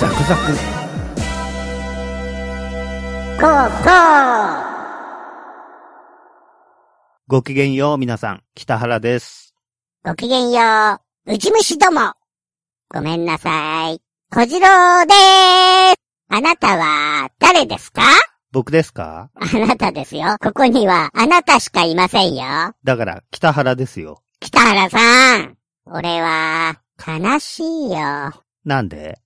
ザクザクゴーゴーごきげんよう皆さん、北原です。ごきげんよう、ウジ虫ども。ごめんなさい。小次郎でーす。あなたは誰ですか？僕ですか？あなたですよ。ここにはあなたしかいませんよ。だから、北原ですよ。北原さん。俺は、悲しいよ。なんで？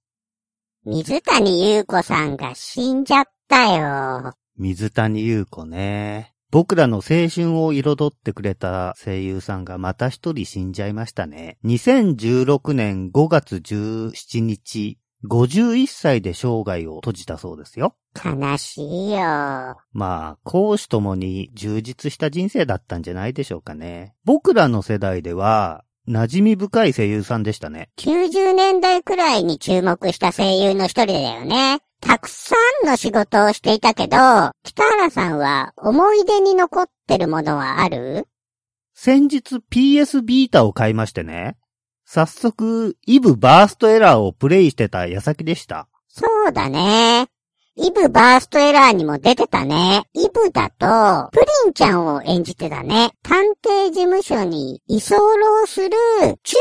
水谷優子さんが死んじゃったよ。水谷優子ね。僕らの青春を彩ってくれた声優さんがまた一人死んじゃいましたね。2016年5月17日、51歳で生涯を閉じたそうですよ。悲しいよ。まあ、公私ともに充実した人生だったんじゃないでしょうかね。僕らの世代では、馴染み深い声優さんでしたね。90年代くらいに注目した声優の一人だよね。たくさんの仕事をしていたけど、北原さんは思い出に残ってるものはある？先日 PS ビータを買いましてね。早速、イブバーストエラーをプレイしてた矢先でした。そうだね。イブバーストエラーにも出てたね。イブだと、プリンちゃんを演じてたね。探偵事務所に居候する中近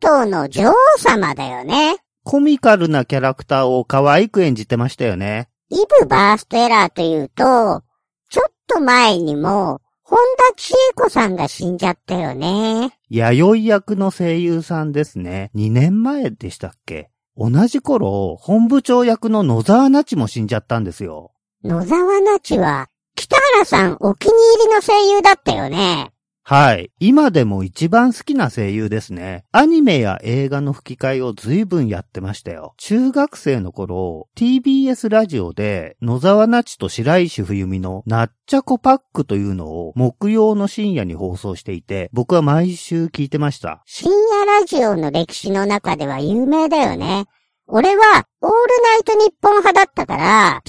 東の女王様だよね。コミカルなキャラクターを可愛く演じてましたよね。イブバーストエラーというと、ちょっと前にも、本田千恵子さんが死んじゃったよね。弥生役の声優さんですね。2年前でしたっけ？同じ頃、本部長役の野沢那智も死んじゃったんですよ。野沢那智は、北原さんお気に入りの声優だったよね。はい。今でも一番好きな声優ですね。アニメや映画の吹き替えを随分やってましたよ。中学生の頃、TBS ラジオで野沢那智と白石冬美のなっちゃこパックというのを木曜の深夜に放送していて、僕は毎週聞いてました。深夜ラジオの歴史の中では有名だよね。俺は、オールナイト日本派だったから、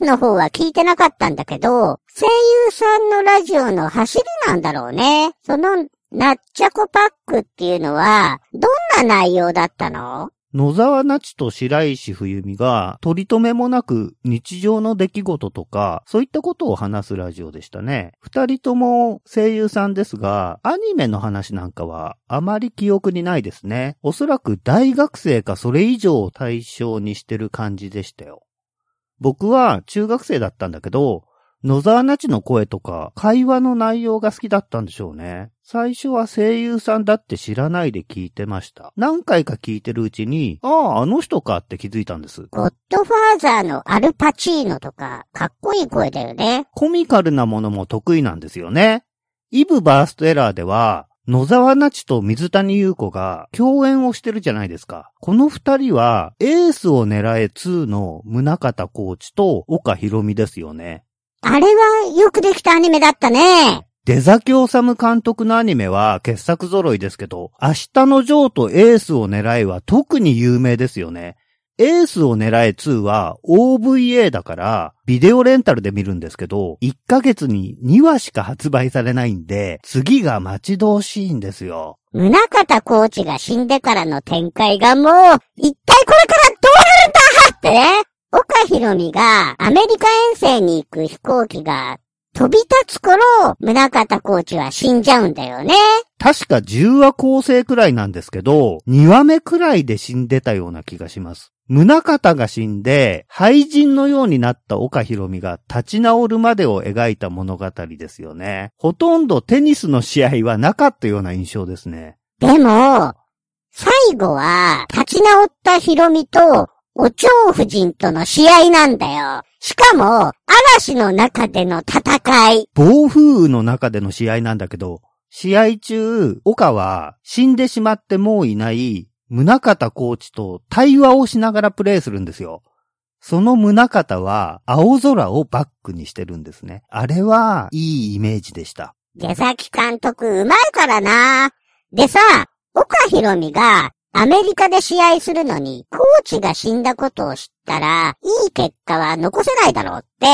TBS の方は聞いてなかったんだけど、声優さんのラジオの走りなんだろうね。その、なっちゃこパックっていうのは、どんな内容だったの？野沢那智と白石冬美が取り留めもなく日常の出来事とか、そういったことを話すラジオでしたね。二人とも声優さんですが、アニメの話なんかはあまり記憶にないですね。おそらく大学生かそれ以上を対象にしてる感じでしたよ。僕は中学生だったんだけど、野沢那智の声とか会話の内容が好きだったんでしょうね。最初は声優さんだって知らないで聞いてました。何回か聞いてるうちに、ああ、あの人かって気づいたんです。ゴッドファーザーのアルパチーノとか、かっこいい声だよね。コミカルなものも得意なんですよね。イブバーストエラーでは、野沢那智と水谷優子が共演をしてるじゃないですか。この二人は、エースを狙え2の宗方コーチと岡博美ですよね。あれはよくできたアニメだったね。出崎治監督のアニメは傑作揃いですけど、明日のジョーとエースを狙えは特に有名ですよね。エースを狙え2は OVA だから、ビデオレンタルで見るんですけど、1ヶ月に2話しか発売されないんで、次が待ち遠しいんですよ。宗方コーチが死んでからの展開がもう、一体これからどうなるんだってね。岡博美がアメリカ遠征に行く飛行機が飛び立つ頃、宗方コーチは死んじゃうんだよね。確か10話構成くらいなんですけど、2話目くらいで死んでたような気がします。宗方が死んで、廃人のようになった岡博美が立ち直るまでを描いた物語ですよね。ほとんどテニスの試合はなかったような印象ですね。でも、最後は、立ち直ったヒロミと、お蝶夫人との試合なんだよ。しかも、嵐の中での戦い。暴風雨の中での試合なんだけど、試合中、岡は死んでしまってもういない宗方コーチと対話をしながらプレイするんですよ。その宗方は青空をバックにしてるんですね。あれはいいイメージでした。出崎監督うまいからな。でさ、岡博美がアメリカで試合するのにコーチが死んだことを知ったら、いい結果は残せないだろうって、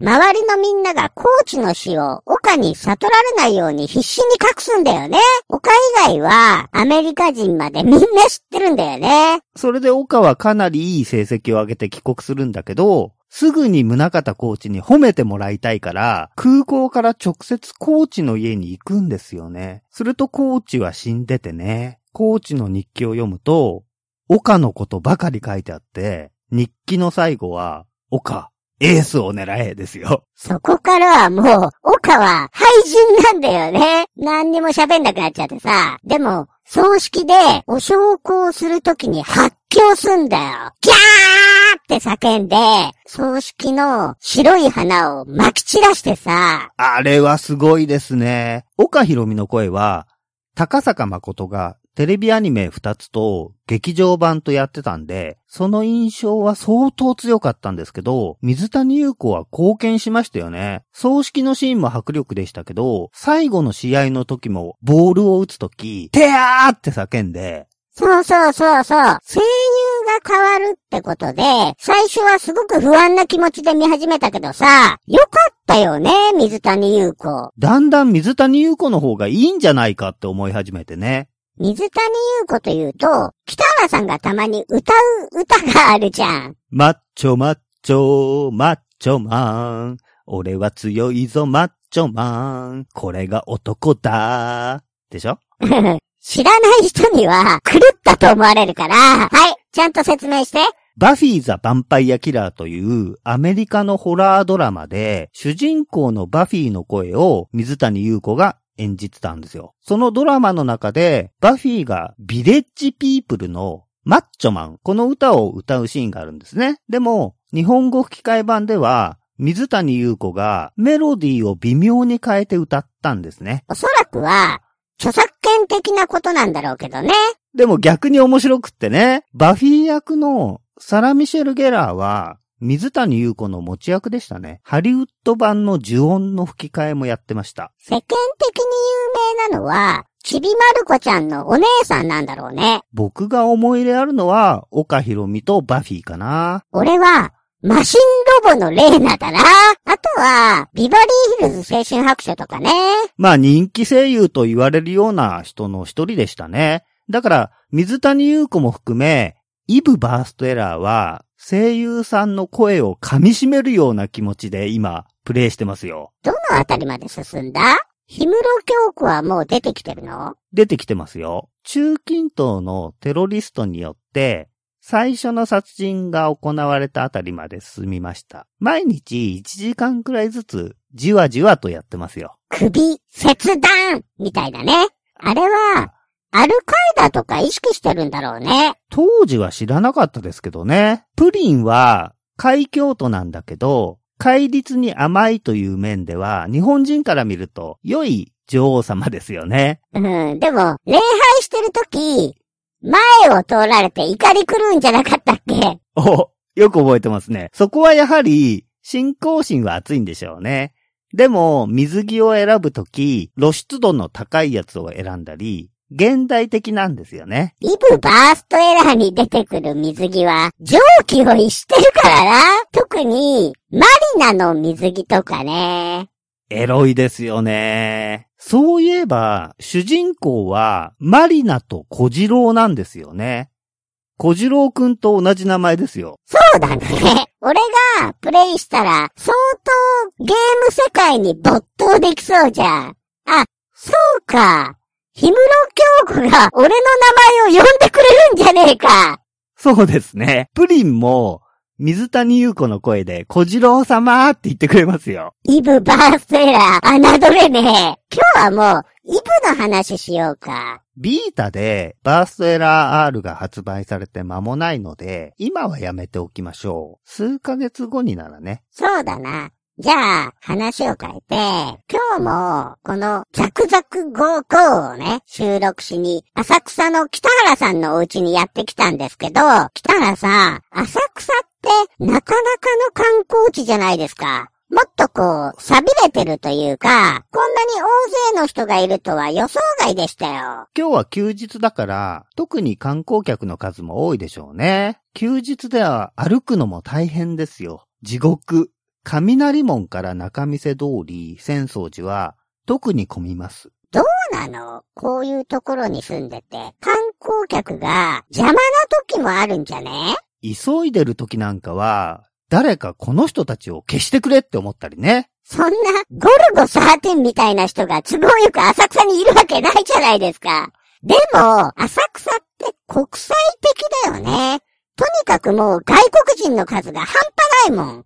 周りのみんながコーチの死を岡に悟られないように必死に隠すんだよね。岡以外はアメリカ人までみんな知ってるんだよね。それで岡はかなりいい成績を上げて帰国するんだけど、すぐに宗方コーチに褒めてもらいたいから、空港から直接コーチの家に行くんですよね。するとコーチは死んでてね。コーチの日記を読むと、岡のことばかり書いてあって、日記の最後は、岡、エースを狙えですよ。そこからはもう、岡は廃人なんだよね。何にも喋んなくなっちゃってさ。でも、葬式でお焼香するときに発狂すんだよ。ギャーって叫んで、葬式の白い花を撒き散らしてさ。あれはすごいですね。岡ひろみの声は、高坂誠がテレビアニメ2つと劇場版とやってたんで、その印象は相当強かったんですけど、水谷優子は貢献しましたよね。葬式のシーンも迫力でしたけど、最後の試合の時もボールを打つ時、てやーって叫んで、そうそうそうそう。声優が変わるってことで、最初はすごく不安な気持ちで見始めたけどさ、よかったよね、水谷優子。だんだん水谷優子の方がいいんじゃないかって思い始めてね。水谷優子というと、北原さんがたまに歌う歌があるじゃん。マッチョマッチョ、マッチョマン。俺は強いぞ、マッチョマン。これが男だ。でしょ？知らない人には狂ったと思われるから、はい、ちゃんと説明して。バフィー・ザ・ヴァンパイア・キラーというアメリカのホラードラマで主人公のバフィーの声を水谷優子が演じてたんですよ。そのドラマの中で、バフィーがビレッジピープルのマッチョマン、この歌を歌うシーンがあるんですね。でも、日本語吹き替え版では、水谷優子がメロディーを微妙に変えて歌ったんですね。おそらくは、著作権的なことなんだろうけどね。でも逆に面白くってね、バフィー役のサラ・ミシェル・ゲラーは、水谷優子の持ち役でしたね。ハリウッド版の呪音の吹き替えもやってました。世間的に有名なのは、ちびまる子ちゃんのお姉さんなんだろうね。僕が思い入れあるのは、岡ひろみとバフィーかな。俺は、マシンロボのレーナだな。あとは、ビバリーヒルズ青春白書とかね。まあ人気声優と言われるような人の一人でしたね。だから、水谷優子も含め、イブバーストエラーは、声優さんの声を噛み締めるような気持ちで今、プレイしてますよ。どのあたりまで進んだ？氷室京子はもう出てきてるの？出てきてますよ。中近東のテロリストによって、最初の殺人が行われたあたりまで進みました。毎日1時間くらいずつ、じわじわとやってますよ。首、切断みたいだね。あれは、アルカイダとか意識してるんだろうね。当時は知らなかったですけどね。プリンは海峡都なんだけど、戒律に甘いという面では、日本人から見ると良い女王様ですよね。うん、でも、礼拝してるとき、前を通られて怒り狂うんじゃなかったっけ？お、よく覚えてますね。そこはやはり、信仰心は熱いんでしょうね。でも、水着を選ぶとき、露出度の高いやつを選んだり、現代的なんですよね。イブバーストエラーに出てくる水着は、蒸気を逸してるからな。特に、マリナの水着とかね。エロいですよね。そういえば、主人公は、マリナと小次郎なんですよね。小次郎くんと同じ名前ですよ。そうだね。俺がプレイしたら、相当ゲーム世界に没頭できそうじゃん。あ、そうか。氷室京子が俺の名前を呼んでくれるんじゃねえか。そうですね。プリンも、水谷優子の声で、小次郎様って言ってくれますよ。イブバースエラー、侮れねえ。今日はもう、イブの話しようか。ビータでバーストエラー R が発売されて間もないので、今はやめておきましょう。数ヶ月後にならね。そうだな。じゃあ、話を変えて、今日も、このザクザクゴーゴーをね、収録しに、浅草の北原さんのお家にやってきたんですけど、北原さん、浅草ってなかなかの観光地じゃないですか。もっとこう、錆びれてるというか、こんなに大勢の人がいるとは予想外でしたよ。今日は休日だから、特に観光客の数も多いでしょうね。休日では歩くのも大変ですよ。地獄。雷門から中見世通り、浅草寺は特に混みます。そうなの？こういうところに住んでて、観光客が邪魔な時もあるんじゃね？急いでる時なんかは、誰かこの人たちを消してくれって思ったりね。そんな、ゴルゴ13みたいな人が都合よく浅草にいるわけないじゃないですか。でも、浅草って国際的だよね。とにかくもう外国人の数が半端ないもん。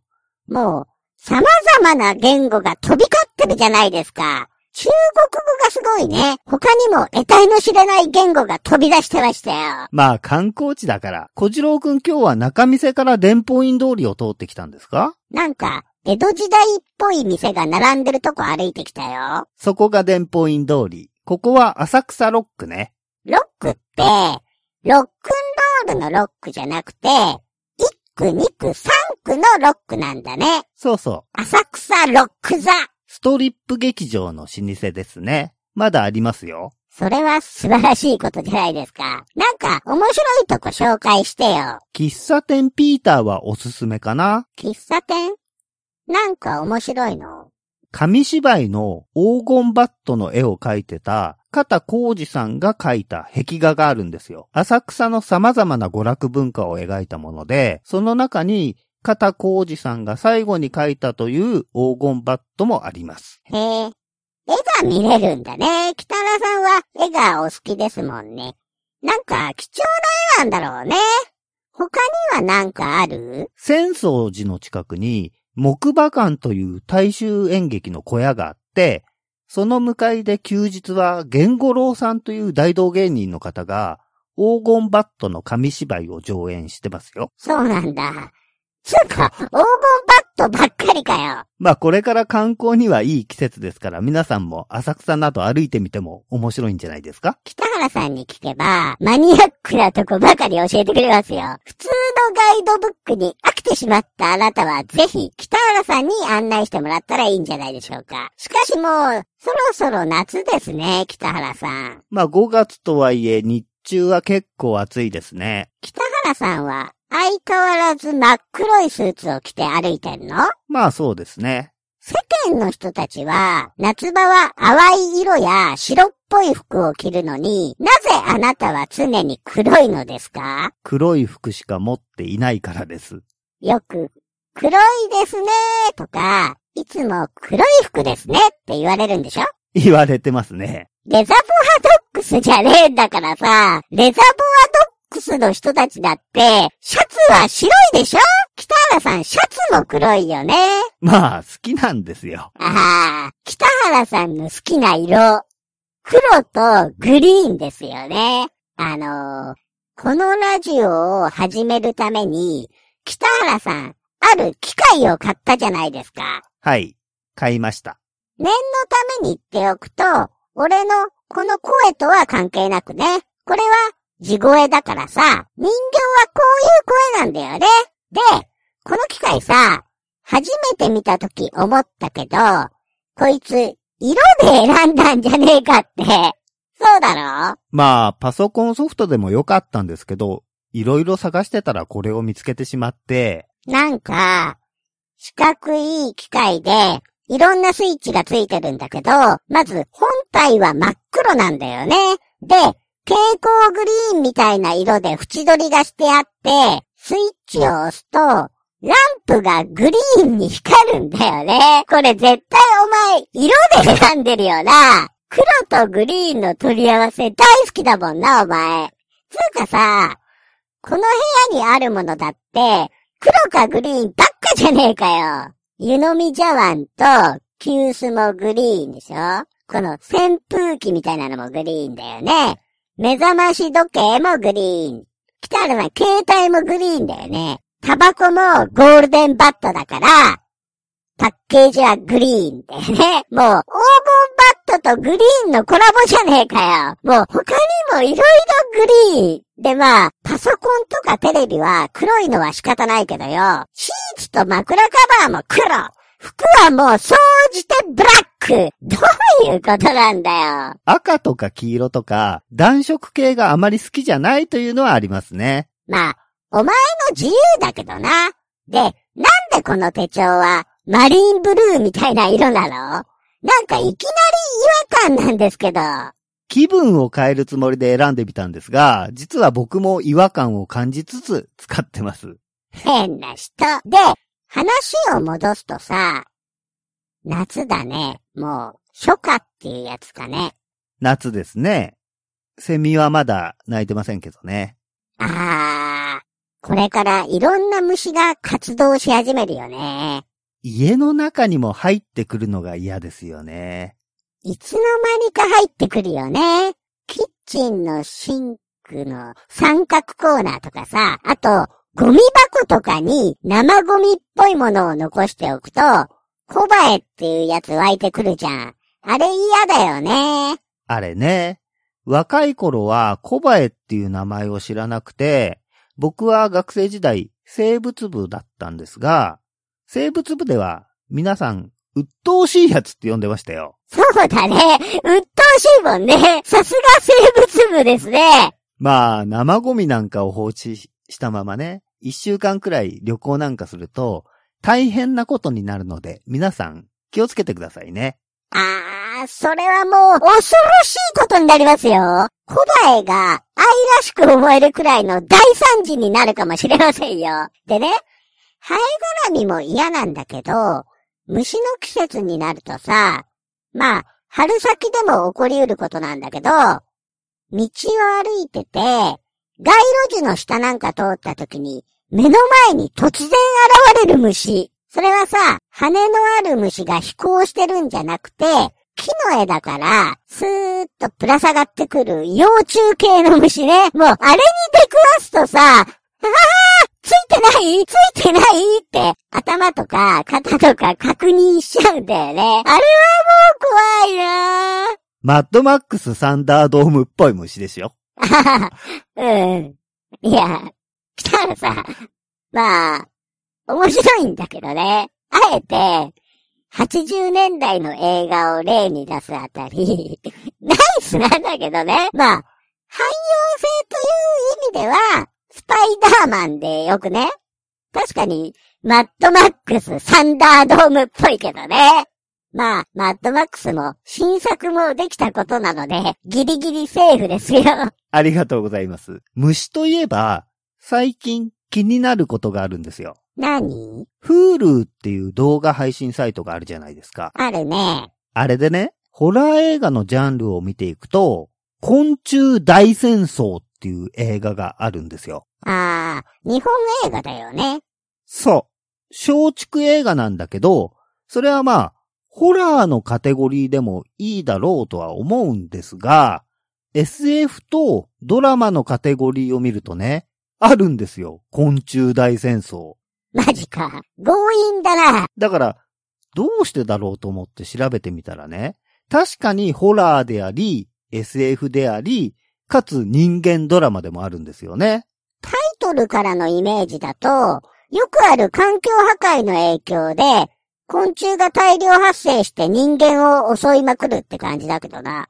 もう、様々な言語が飛び交ってるじゃないですか。中国語がすごいね。他にも得体の知れない言語が飛び出してましたよ。まあ観光地だから。小次郎くん今日は中見世から伝法院通りを通ってきたんですか？なんか、江戸時代っぽい店が並んでるとこ歩いてきたよ。そこが伝法院通り。ここは浅草ロックね。ロックって、ロックンロールのロックじゃなくて、1区、2区、3区のロックなんだね。そうそう。浅草ロック座。ストリップ劇場の老舗ですね。まだありますよ。それは素晴らしいことじゃないですか。なんか面白いとこ紹介してよ。喫茶店ピーターはおすすめかな？喫茶店？なんか面白いの？紙芝居の黄金バットの絵を描いてた片浩二さんが描いた壁画があるんですよ。浅草の様々な娯楽文化を描いたもので、その中に片浩二さんが最後に描いたという黄金バットもあります。へえ。絵が見れるんだね。北原さんは絵がお好きですもんね。なんか貴重な絵なんだろうね。他にはなんかある？浅草寺の近くに木馬館という大衆演劇の小屋があって、その向かいで休日は源五郎さんという大道芸人の方が黄金バットの紙芝居を上演してますよ。そうなんだ。そうか、黄金バットばっかりかよ。まあこれから観光にはいい季節ですから皆さんも浅草など歩いてみても面白いんじゃないですか？北原さんに聞けば、マニアックなとこばかり教えてくれますよ。普通のガイドブックに飽きてしまったあなたは、ぜひ、北原さんに案内してもらったらいいんじゃないでしょうか。しかしもう、そろそろ夏ですね、北原さん。まあ5月とはいえ日中は結構暑いですね。北原さんは、相変わらず真っ黒いスーツを着て歩いてんの？まあそうですね。世間の人たちは、夏場は淡い色や白っぽい服を着るのに、なぜあなたは常に黒いのですか？黒い服しか持っていないからです。よく、黒いですねとか、いつも黒い服ですねって言われるんでしょ？言われてますね。レザボアドックスじゃねえんだからさ、レザボアドックスの人たちだって、シャツは白いでしょ？北原さんシャツも黒いよね。まあ好きなんですよ。ああ、北原さんの好きな色。黒とグリーンですよね。あのーこのラジオを始めるために、北原さん、ある機械を買ったじゃないですか。はい。買いました。念のために言っておくと、俺のこの声とは関係なくね。これは地声だからさ、人形はこういう声なんだよね。で、この機械さ、初めて見たとき思ったけど、こいつ、色で選んだんじゃねえかって。そうだろ？まあ、パソコンソフトでもよかったんですけど、いろいろ探してたらこれを見つけてしまって、なんか、四角い機械で、いろんなスイッチがついてるんだけど、まず本体は真っ黒なんだよね。で、蛍光グリーンみたいな色で縁取りがしてあって、スイッチを押すと、ランプがグリーンに光るんだよね。これ絶対お前、色で選んでるよな。黒とグリーンの取り合わせ大好きだもんな、お前。つうかさ、この部屋にあるものだって、黒かグリーンばっかじゃねえかよ。湯飲み茶碗と急須もグリーンでしょこの扇風機みたいなのもグリーンだよね。目覚まし時計もグリーン。北原さん、携帯もグリーンだよね。タバコもゴールデンバットだから、パッケージはグリーンだよね。もう、黄金バットとグリーンのコラボじゃねえかよ。もう他にもいろいろグリーン。でまあ、パソコンとかテレビは黒いのは仕方ないけどよ。シーツと枕カバーも黒。服はもう総じてブラック。どういうことなんだよ。赤とか黄色とか暖色系があまり好きじゃないというのはありますね。まあ、お前の自由だけどな。で、なんでこの手帳はマリンブルーみたいな色なの？なんかいきなり違和感なんですけど。気分を変えるつもりで選んでみたんですが、実は僕も違和感を感じつつ使ってます。変な人。で、話を戻すとさ、夏だね。もう、初夏っていうやつかね。夏ですね。セミはまだ鳴いてませんけどね。あー、これからいろんな虫が活動し始めるよね。家の中にも入ってくるのが嫌ですよね。いつの間にか入ってくるよね。キッチンのシンクの三角コーナーとかさ、あと、ゴミ箱とかに生ゴミっぽいものを残しておくと、コバエっていうやつ湧いてくるじゃん。あれ嫌だよね。あれね。若い頃はコバエっていう名前を知らなくて、僕は学生時代生物部だったんですが、生物部では皆さん、鬱陶しいやつって呼んでましたよ。そうだね。鬱陶しいもんね。さすが生物部ですね。まあ、生ゴミなんかを放置したままね、一週間くらい旅行なんかすると、大変なことになるので、皆さん気をつけてくださいね。あー、それはもう恐ろしいことになりますよ。コバエが愛らしく思えるくらいの大惨事になるかもしれませんよ。でね、ハエ絡みも嫌なんだけど、虫の季節になるとさ、まあ、春先でも起こり得ることなんだけど、道を歩いてて、街路樹の下なんか通った時に、目の前に突然現れる虫。それはさ、羽のある虫が飛行してるんじゃなくて、木の枝から、スーッとぶら下がってくる幼虫系の虫ね。もう、あれに出くわすとさ、ああついてないついてないって、頭とか肩とか確認しちゃうんだよね。あれはもう怖いな。マッドマックスサンダードームっぽい虫ですよ。あははうん。いや、したらさ、まあ、面白いんだけどね。あえて、80年代の映画を例に出すあたり、ナイスなんだけどね。まあ、汎用性という意味では、スパイダーマンでよくね。確かに、マッドマックスサンダードームっぽいけどね。まあ、マッドマックスも新作もできたことなので、ギリギリセーフですよ。ありがとうございます。虫といえば、最近気になることがあるんですよ。何？Hulu っていう動画配信サイトがあるじゃないですか。あるね。あれでね、ホラー映画のジャンルを見ていくと、昆虫大戦争っていう映画があるんですよ。ああ、日本映画だよね。そう。松竹映画なんだけど、それはまあ、ホラーのカテゴリーでもいいだろうとは思うんですが、SF とドラマのカテゴリーを見るとね、あるんですよ。昆虫大戦争。マジか。強引だな。だから、どうしてだろうと思って調べてみたらね、確かにホラーであり、SF であり、かつ人間ドラマでもあるんですよね。タイトルからのイメージだと、よくある環境破壊の影響で、昆虫が大量発生して人間を襲いまくるって感じだけどな。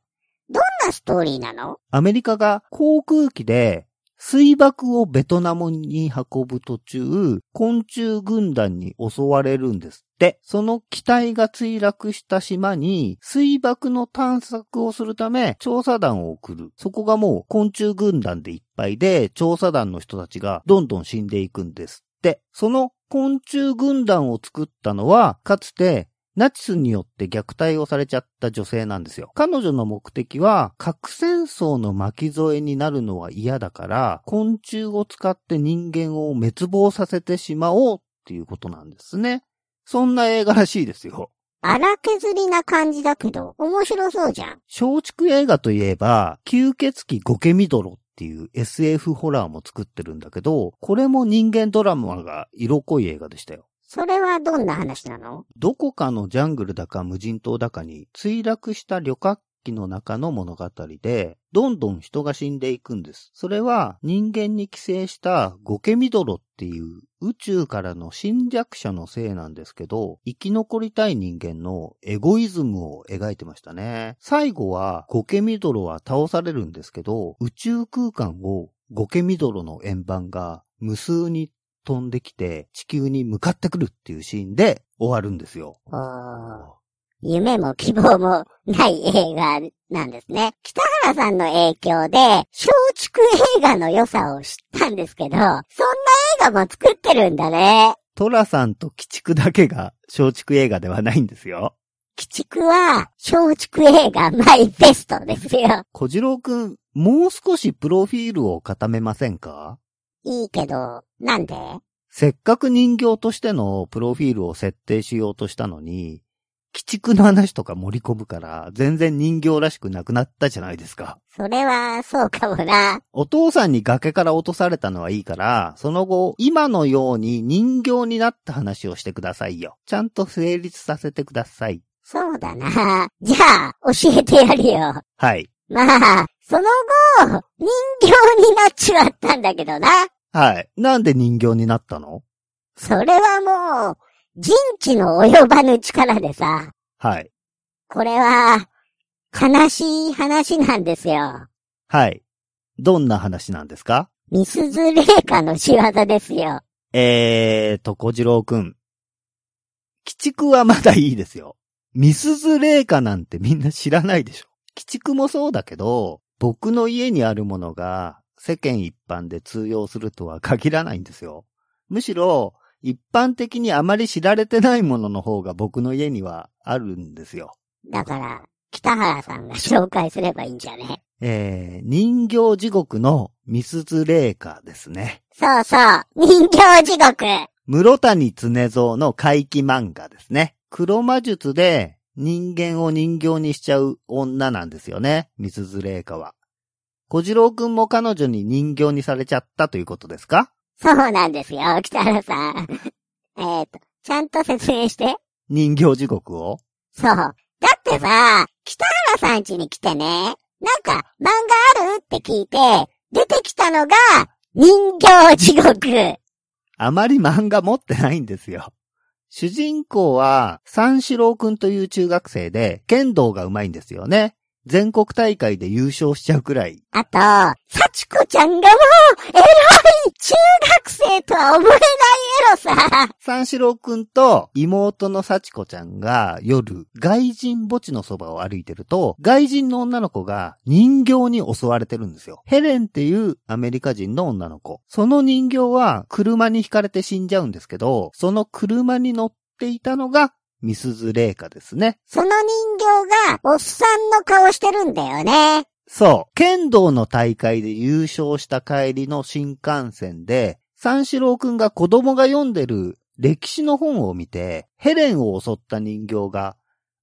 どんなストーリーなの？アメリカが航空機で水爆をベトナムに運ぶ途中、昆虫軍団に襲われるんですって。その機体が墜落した島に水爆の探索をするため調査団を送る。そこがもう昆虫軍団でいっぱいで調査団の人たちがどんどん死んでいくんですって。その昆虫軍団を作ったのはかつてナチスによって虐待をされちゃった女性なんですよ。彼女の目的は、核戦争の巻き添えになるのは嫌だから、昆虫を使って人間を滅亡させてしまおうっていうことなんですね。そんな映画らしいですよ。荒削りな感じだけど、面白そうじゃん。松竹映画といえば、吸血鬼ゴケミドロっていう SF ホラーも作ってるんだけど、これも人間ドラマが色濃い映画でしたよ。それはどんな話なの？どこかのジャングルだか無人島だかに墜落した旅客機の中の物語で、どんどん人が死んでいくんです。それは人間に寄生したゴケミドロっていう宇宙からの侵略者のせいなんですけど、生き残りたい人間のエゴイズムを描いてましたね。最後はゴケミドロは倒されるんですけど、宇宙空間をゴケミドロの円盤が無数に飛んできて地球に向かってくるっていうシーンで終わるんですよ。おー夢も希望もない映画なんですね。北原さんの影響で、松竹映画の良さを知ったんですけど、そんな映画も作ってるんだね。トラさんと鬼畜だけが松竹映画ではないんですよ。鬼畜は、松竹映画マイベストですよ。小次郎くん、もう少しプロフィールを固めませんか？いいけど、なんで？せっかく人形としてのプロフィールを設定しようとしたのに、鬼畜の話とか盛り込むから、全然人形らしくなくなったじゃないですか。それは、そうかもな。お父さんに崖から落とされたのはいいから、その後、今のように人形になった話をしてくださいよ。ちゃんと成立させてください。そうだな。じゃあ、教えてやるよ。はい。まあ、その後、人形になっちまったんだけどな。はい。なんで人形になったの？それはもう、人知の及ばぬ力でさ、はい。これは、悲しい話なんですよ。はい。どんな話なんですか？ミスズレイカの仕業ですよ。えーと、小次郎くん。鬼畜はまだいいですよ。ミスズレーカなんてみんな知らないでしょ。鬼畜もそうだけど、僕の家にあるものが世間一般で通用するとは限らないんですよ。むしろ、一般的にあまり知られてないものの方が僕の家にはあるんですよ。だから、北原さんが紹介すればいいんじゃねえー、人形地獄のミスズレーカですね。そうそう、人形地獄室谷常蔵の怪奇漫画ですね。黒魔術で人間を人形にしちゃう女なんですよね。ミスズレイカは。小次郎くんも彼女に人形にされちゃったということですか？そうなんですよ、北原さん。えっと、ちゃんと説明して。人形地獄を？そう。だってさ、北原さん家に来てね、なんか漫画ある？って聞いて、出てきたのが、人形地獄。あまり漫画持ってないんですよ。主人公は三四郎くんという中学生で剣道が上手いんですよね。全国大会で優勝しちゃうくらい。あと、幸子ちゃんがもう、偉い中学生とは思えないエロさ。三四郎くんと妹の幸子ちゃんが夜、外人墓地のそばを歩いてると、外人の女の子が人形に襲われてるんですよ。ヘレンっていうアメリカ人の女の子。その人形は車に轢かれて死んじゃうんですけど、その車に乗っていたのがミスズレイカですね。その人形が、おっさんの顔してるんだよね。そう。剣道の大会で優勝した帰りの新幹線で、三四郎くんが子供が読んでる歴史の本を見て、ヘレンを襲った人形が、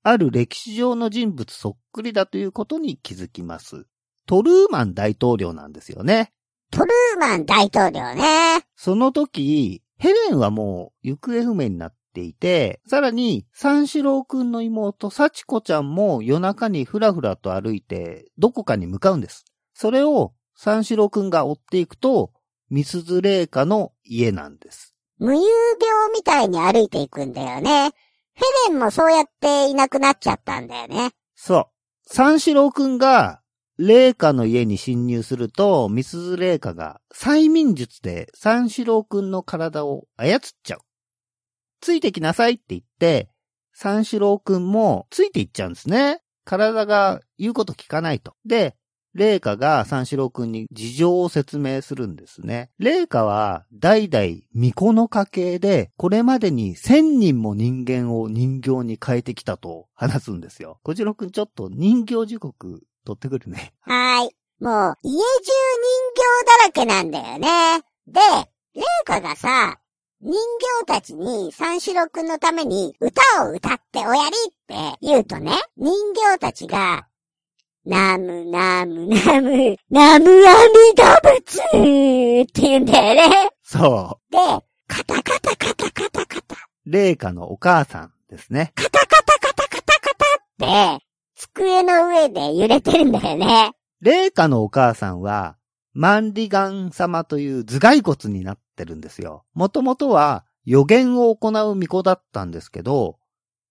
ある歴史上の人物そっくりだということに気づきます。トルーマン大統領なんですよね。トルーマン大統領ね。その時、ヘレンはもう行方不明になっていて、さらに三四郎くんの妹、幸子ちゃんも夜中にふらふらと歩いて、どこかに向かうんです。それを三四郎くんが追っていくと、ミスズレイカの家なんです。無遊病みたいに歩いていくんだよね。ヘレンもそうやっていなくなっちゃったんだよね。そう。三四郎くんが、レイカの家に侵入すると、ミスズレイカが催眠術で三四郎くんの体を操っちゃう。ついてきなさいって言って、三四郎くんもついていっちゃうんですね。体が言うこと聞かないと。で、レイカが三四郎くんに事情を説明するんですね。レイカは代々巫女の家系で、これまでに千人も人間を人形に変えてきたと話すんですよ。小次郎くんちょっと人形時刻取ってくるね。はーい。もう、家中人形だらけなんだよね。で、レイカがさ、人形たちに三四郎くんのために歌を歌っておやりって言うとね、人形たちが、ナムナムナム、ナムアミダ仏って言うんだよね。そで、カタカタカタカタカタ、う。レイカのお母さんですね。カタカタカタカタカタって、机の上で揺れてるんだよね。レイカのお母さんは、マンリガン様という頭蓋骨になってるんですよ。もともとは予言を行う巫女だったんですけど、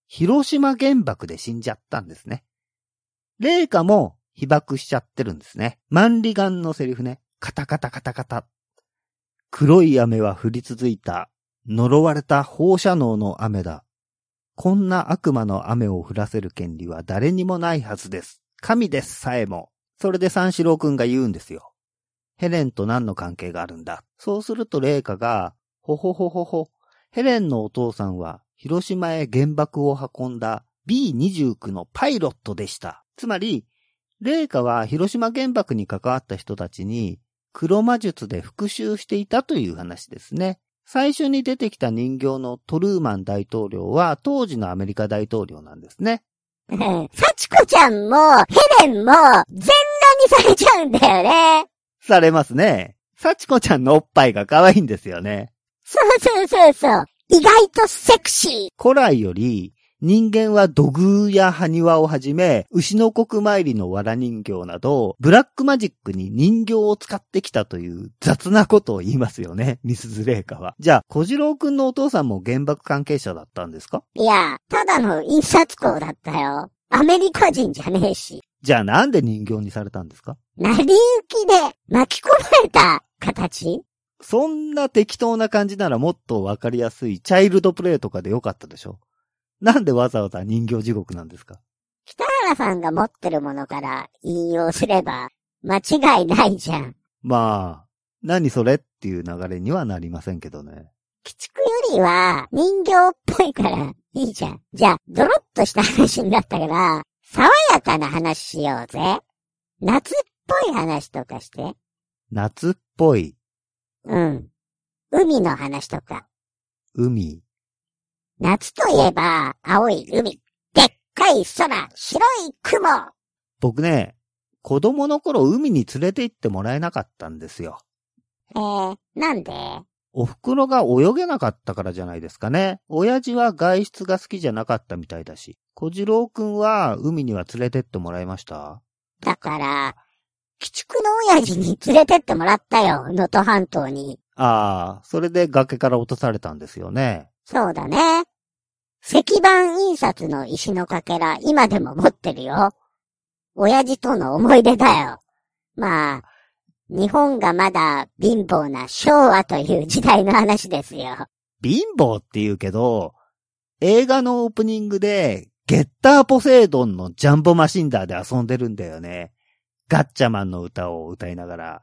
広島原爆で死んじゃったんですね。レイカも被爆しちゃってるんですね。マンリガンのセリフね。カタカタカタカタ。黒い雨は降り続いた。呪われた放射能の雨だ。こんな悪魔の雨を降らせる権利は誰にもないはずです。神ですさえも。それで三四郎くんが言うんですよ。ヘレンと何の関係があるんだそうするとレイカが、ほほほほほ。ヘレンのお父さんは広島へ原爆を運んだ B29 のパイロットでした。つまり、レイカは広島原爆に関わった人たちに黒魔術で復讐していたという話ですね。最初に出てきた人形のトルーマン大統領は当時のアメリカ大統領なんですね。うん幸子ちゃんも、ヘレンも、全裸にされちゃうんだよね。されますね。幸子ちゃんのおっぱいが可愛いんですよね。そうそうそうそう。意外とセクシー。古来より人間は土偶や埴輪をはじめ、牛の国参りの藁人形など、ブラックマジックに人形を使ってきたという雑なことを言いますよね、ミスズレイカは。じゃあ、小次郎くんのお父さんも原爆関係者だったんですか？いや、ただの印刷工だったよ。アメリカ人じゃねえし。じゃあなんで人形にされたんですか？成り行きで巻き込まれた形？そんな適当な感じならもっとわかりやすいチャイルドプレイとかでよかったでしょなんでわざわざ人形地獄なんですか？北原さんが持ってるものから引用すれば間違いないじゃん。まあ、何それっていう流れにはなりませんけどね。鬼畜よりは人形っぽいからいいじゃん。じゃあ、ドロッとした話になったから、爽やかな話しようぜ。夏っぽい話とかして。夏っぽいうん。海の話とか。海。夏といえば、青い海。でっかい空、白い雲。僕ね、子供の頃海に連れて行ってもらえなかったんですよ。えー、なんで？お袋が泳げなかったからじゃないですかね。親父は外出が好きじゃなかったみたいだし。小次郎くんは海には連れてってもらいましただから、鬼畜の親父に連れてってもらったよ、能登半島に。ああ、それで崖から落とされたんですよね。そうだね。石板印刷の石のかけら、今でも持ってるよ。親父との思い出だよ。まあ、日本がまだ貧乏な昭和という時代の話ですよ。貧乏って言うけど、映画のオープニングで、ゲッターポセイドンのジャンボマシンダーで遊んでるんだよね。ガッチャマンの歌を歌いながら。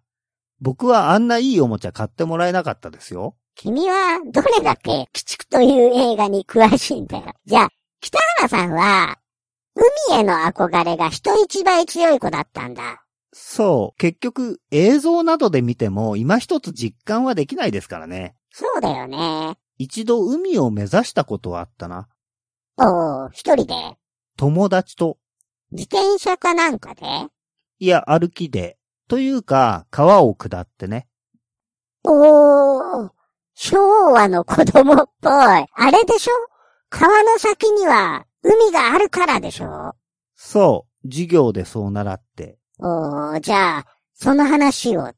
僕はあんないいおもちゃ買ってもらえなかったですよ。君はどれだけ鬼畜という映画に詳しいんだよ。じゃあ、北原さんは、海への憧れが人一倍強い子だったんだ。そう。結局、映像などで見ても今一つ実感はできないですからね。そうだよね。一度海を目指したことはあったな。おー、一人で、友達と。自転車かなんかで？いや、歩きで。というか、川を下ってね。おー、昭和の子供っぽい。あれでしょ？川の先には海があるからでしょ？そう。授業でそう習って。おー、じゃあ、その話を。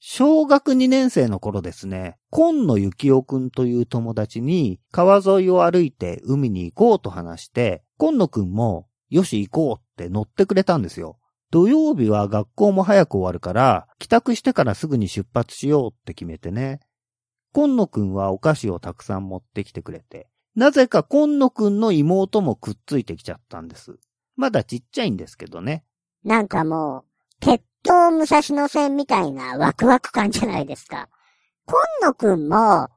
小学2年生の頃ですね、今野幸雄くんという友達に川沿いを歩いて海に行こうと話して、今野くんもよし行こうって乗ってくれたんですよ。土曜日は学校も早く終わるから、帰宅してからすぐに出発しようって決めてね。今野くんはお菓子をたくさん持ってきてくれて、なぜか今野くんの妹もくっついてきちゃったんです。まだちっちゃいんですけどね。なんかもう、鉄塔武蔵野線みたいなワクワク感じゃないですか。今野くんも、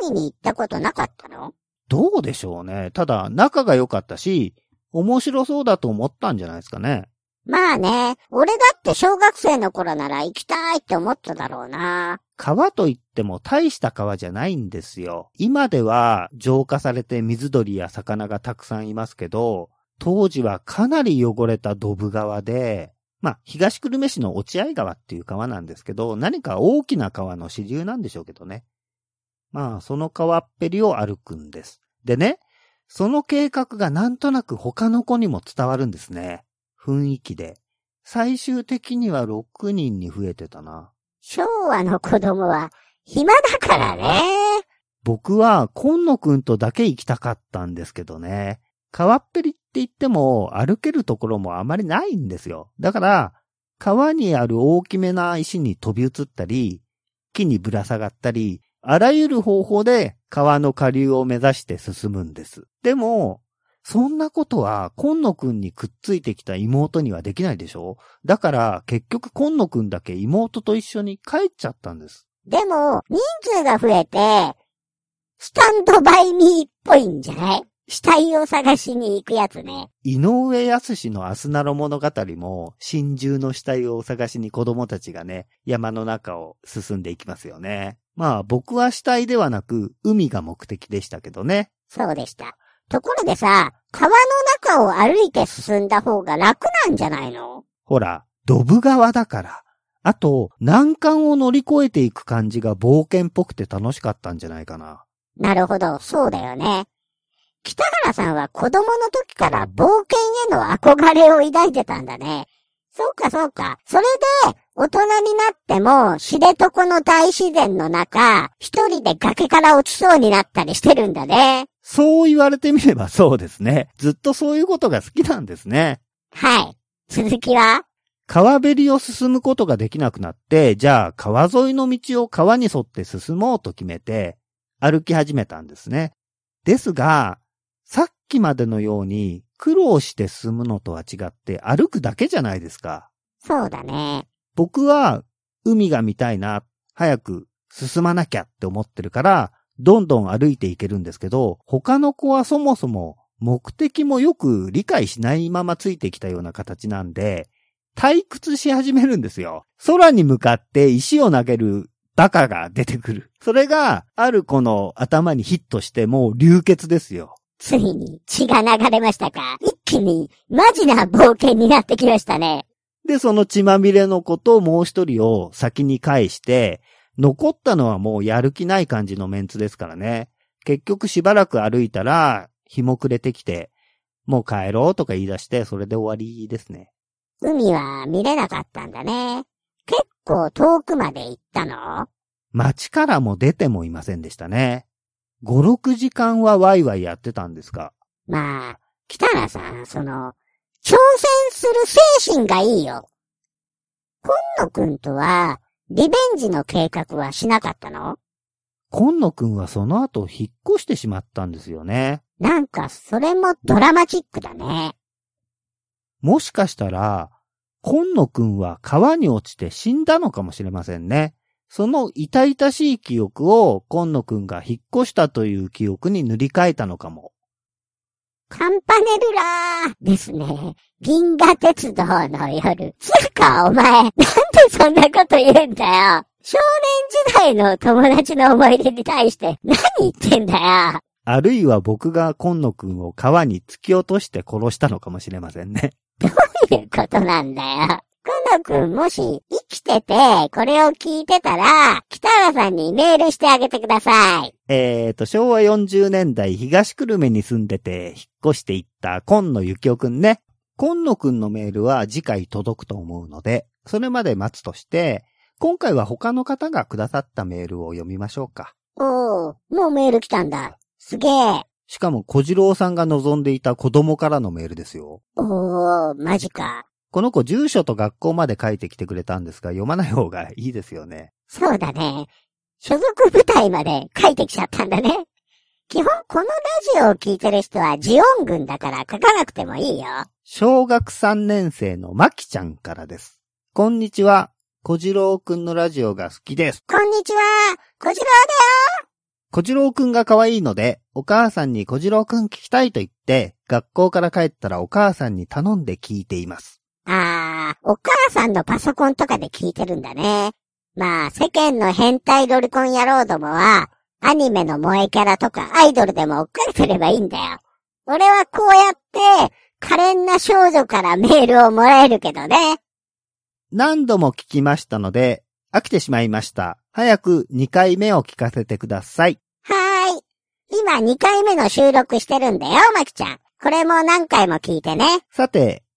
海に行ったことなかったの？どうでしょうね。ただ、仲が良かったし、面白そうだと思ったんじゃないですかね。まあね、俺だって小学生の頃なら行きたいって思っただろうな。川といっても大した川じゃないんですよ。今では浄化されて水鳥や魚がたくさんいますけど、当時はかなり汚れたドブ川で、まあ、東久留米市の落合川っていう川なんですけど、何か大きな川の支流なんでしょうけどね。まあ、その川っぺりを歩くんです。でね、その計画がなんとなく他の子にも伝わるんですね。雰囲気で。最終的には6人に増えてたな。昭和の子供は暇だからね。僕は、今野くんとだけ行きたかったんですけどね。川っぺりって言っても、歩けるところもあまりないんですよ。だから、川にある大きめな石に飛び移ったり、木にぶら下がったり、あらゆる方法で川の下流を目指して進むんです。でも、そんなことは、今野くんにくっついてきた妹にはできないでしょ？だから、結局今野くんだけ妹と一緒に帰っちゃったんです。でも、人数が増えて、スタンドバイミーっぽいんじゃない？死体を探しに行くやつね。井上康のアスナロ物語も、真珠の死体を探しに子供たちがね、山の中を進んでいきますよね。まあ僕は死体ではなく、海が目的でしたけどね。そうでした。ところでさ、川の中を歩いて進んだ方が楽なんじゃないの？ほら、ドブ川だから。あと、難関を乗り越えていく感じが冒険っぽくて楽しかったんじゃないかな。なるほど、そうだよね。北原さんは子供の時から冒険への憧れを抱いてたんだね。そうかそうか。それで、大人になっても、知床の大自然の中、一人で崖から落ちそうになったりしてるんだね。そう言われてみればそうですね。ずっとそういうことが好きなんですね。はい。続きは？川べりを進むことができなくなって、じゃあ川沿いの道を川に沿って進もうと決めて、歩き始めたんですね。ですが、さっきまでのように苦労して進むのとは違って歩くだけじゃないですか。そうだね。僕は海が見たいな、早く進まなきゃって思ってるから、どんどん歩いていけるんですけど、他の子はそもそも目的もよく理解しないままついてきたような形なんで、退屈し始めるんですよ。空に向かって石を投げるバカが出てくる。それがある子の頭にヒットしてもう流血ですよ。ついに血が流れましたか？一気にマジな冒険になってきましたね。で、その血まみれの子ともう一人を先に返して、残ったのはもうやる気ない感じのメンツですからね。結局しばらく歩いたら、日も暮れてきて、もう帰ろうとか言い出して、それで終わりですね。海は見れなかったんだね。結構遠くまで行ったの？街からも出てもいませんでしたね。5、6時間はワイワイやってたんですが。まあ、北原さん、その、挑戦する精神がいいよ。今野くんとは、リベンジの計画はしなかったの？今野くんはその後引っ越してしまったんですよね。なんか、それもドラマチックだね。もしかしたら、今野くんは川に落ちて死んだのかもしれませんね。その痛々しい記憶を今野くんが引っ越したという記憶に塗り替えたのかも。カンパネルラーですね。銀河鉄道の夜。つうか、お前、なんでそんなこと言うんだよ。少年時代の友達の思い出に対して何言ってんだよ。あるいは僕が今野くんを川に突き落として殺したのかもしれませんね。どういうことなんだよ。今野くんもし生きてて、これを聞いてたら、北原さんにメールしてあげてください。えーと、昭和40年代東久留米に住んでて引っ越していった今野幸雄くんね。今野くんのメールは次回届くと思うので、それまで待つとして、今回は他の方がくださったメールを読みましょうか。おー、もうメール来たんだ。すげえ。しかも小次郎さんが望んでいた子供からのメールですよ。おー、マジか。この子住所と学校まで書いてきてくれたんですが、読まない方がいいですよね。そうだね。所属部隊まで書いてきちゃったんだね。基本このラジオを聞いてる人はジオン軍だから書かなくてもいいよ。小学3年生のまきちゃんからです。こんにちは。小次郎くんのラジオが好きです。こんにちは、小次郎小次郎くんが可愛いので、お母さんに小次郎くん聞きたいと言って、学校から帰ったらお母さんに頼んで聞いています。あー、お母さんのパソコンとかで聞いてるんだね。まあ、世間の変態ロリコン野郎どもは、アニメの萌えキャラとかアイドルでも追っかけてればいいんだよ。俺はこうやって、可憐な少女からメールをもらえるけどね。何度も聞きましたので、飽きてしまいました。早く2回目を聞かせてください。はーい。今2回目の収録してるんだよ、まきちゃん。これも何回も聞いてね。さて、1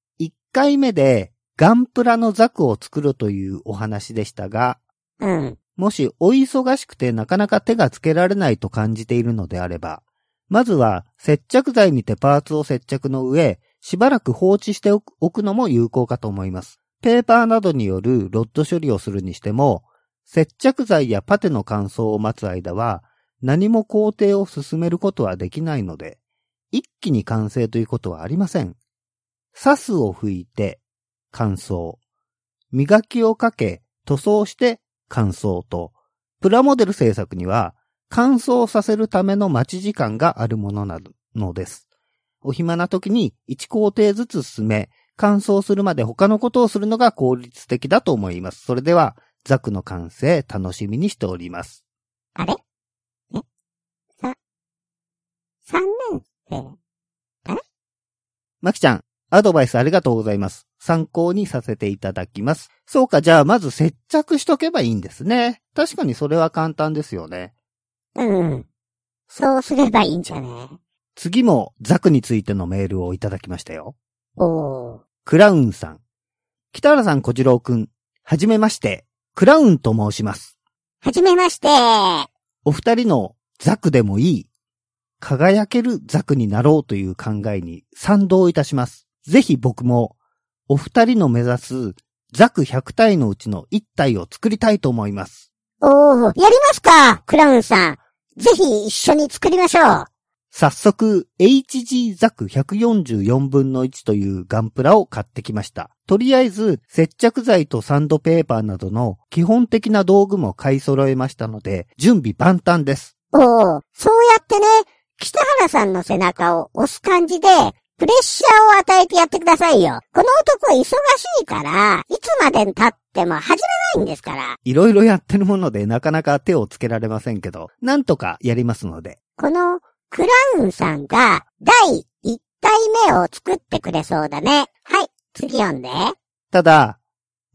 回目でガンプラのザクを作るというお話でしたが、うん。もしお忙しくてなかなか手がつけられないと感じているのであれば、まずは接着剤にてパーツを接着の上、しばらく放置しておくおくのも有効かと思います。ペーパーなどによるロッド処理をするにしても、接着剤やパテの乾燥を待つ間は、何も工程を進めることはできないので、一気に完成ということはありません。サスを拭いて乾燥。磨きをかけ塗装して乾燥と、プラモデル制作には乾燥させるための待ち時間があるものなのです。お暇な時に1工程ずつ進め、乾燥するまで他のことをするのが効率的だと思います。それでは、ザクの完成楽しみにしております。あれ？え？さ、三年生？あれ？まきちゃん、アドバイスありがとうございます。参考にさせていただきます。そうか、じゃあまず接着しとけばいいんですね。確かにそれは簡単ですよね。うん。そうすればいいんじゃね次もザクについてのメールをいただきましたよ。おー。クラウンさん。北原さん小次郎くん。はじめまして。クラウンと申します。はじめまして。お二人のザクでもいい。輝けるザクになろうという考えに賛同いたします。ぜひ僕も、お二人の目指すザク100体のうちの1体を作りたいと思います。おー、やりますかクラウンさん。ぜひ一緒に作りましょう。早速、HG ザク144分の1というガンプラを買ってきました。とりあえず、接着剤とサンドペーパーなどの基本的な道具も買い揃えましたので、準備万端です。おお、そうやってね、北原さんの背中を押す感じで、プレッシャーを与えてやってくださいよ。この男忙しいから、いつまで経っても始めないんですから。いろいろやってるものでなかなか手をつけられませんけど、なんとかやりますので。このクラウンさんが第1体目を作ってくれそうだね。はい、次読んで。ただ、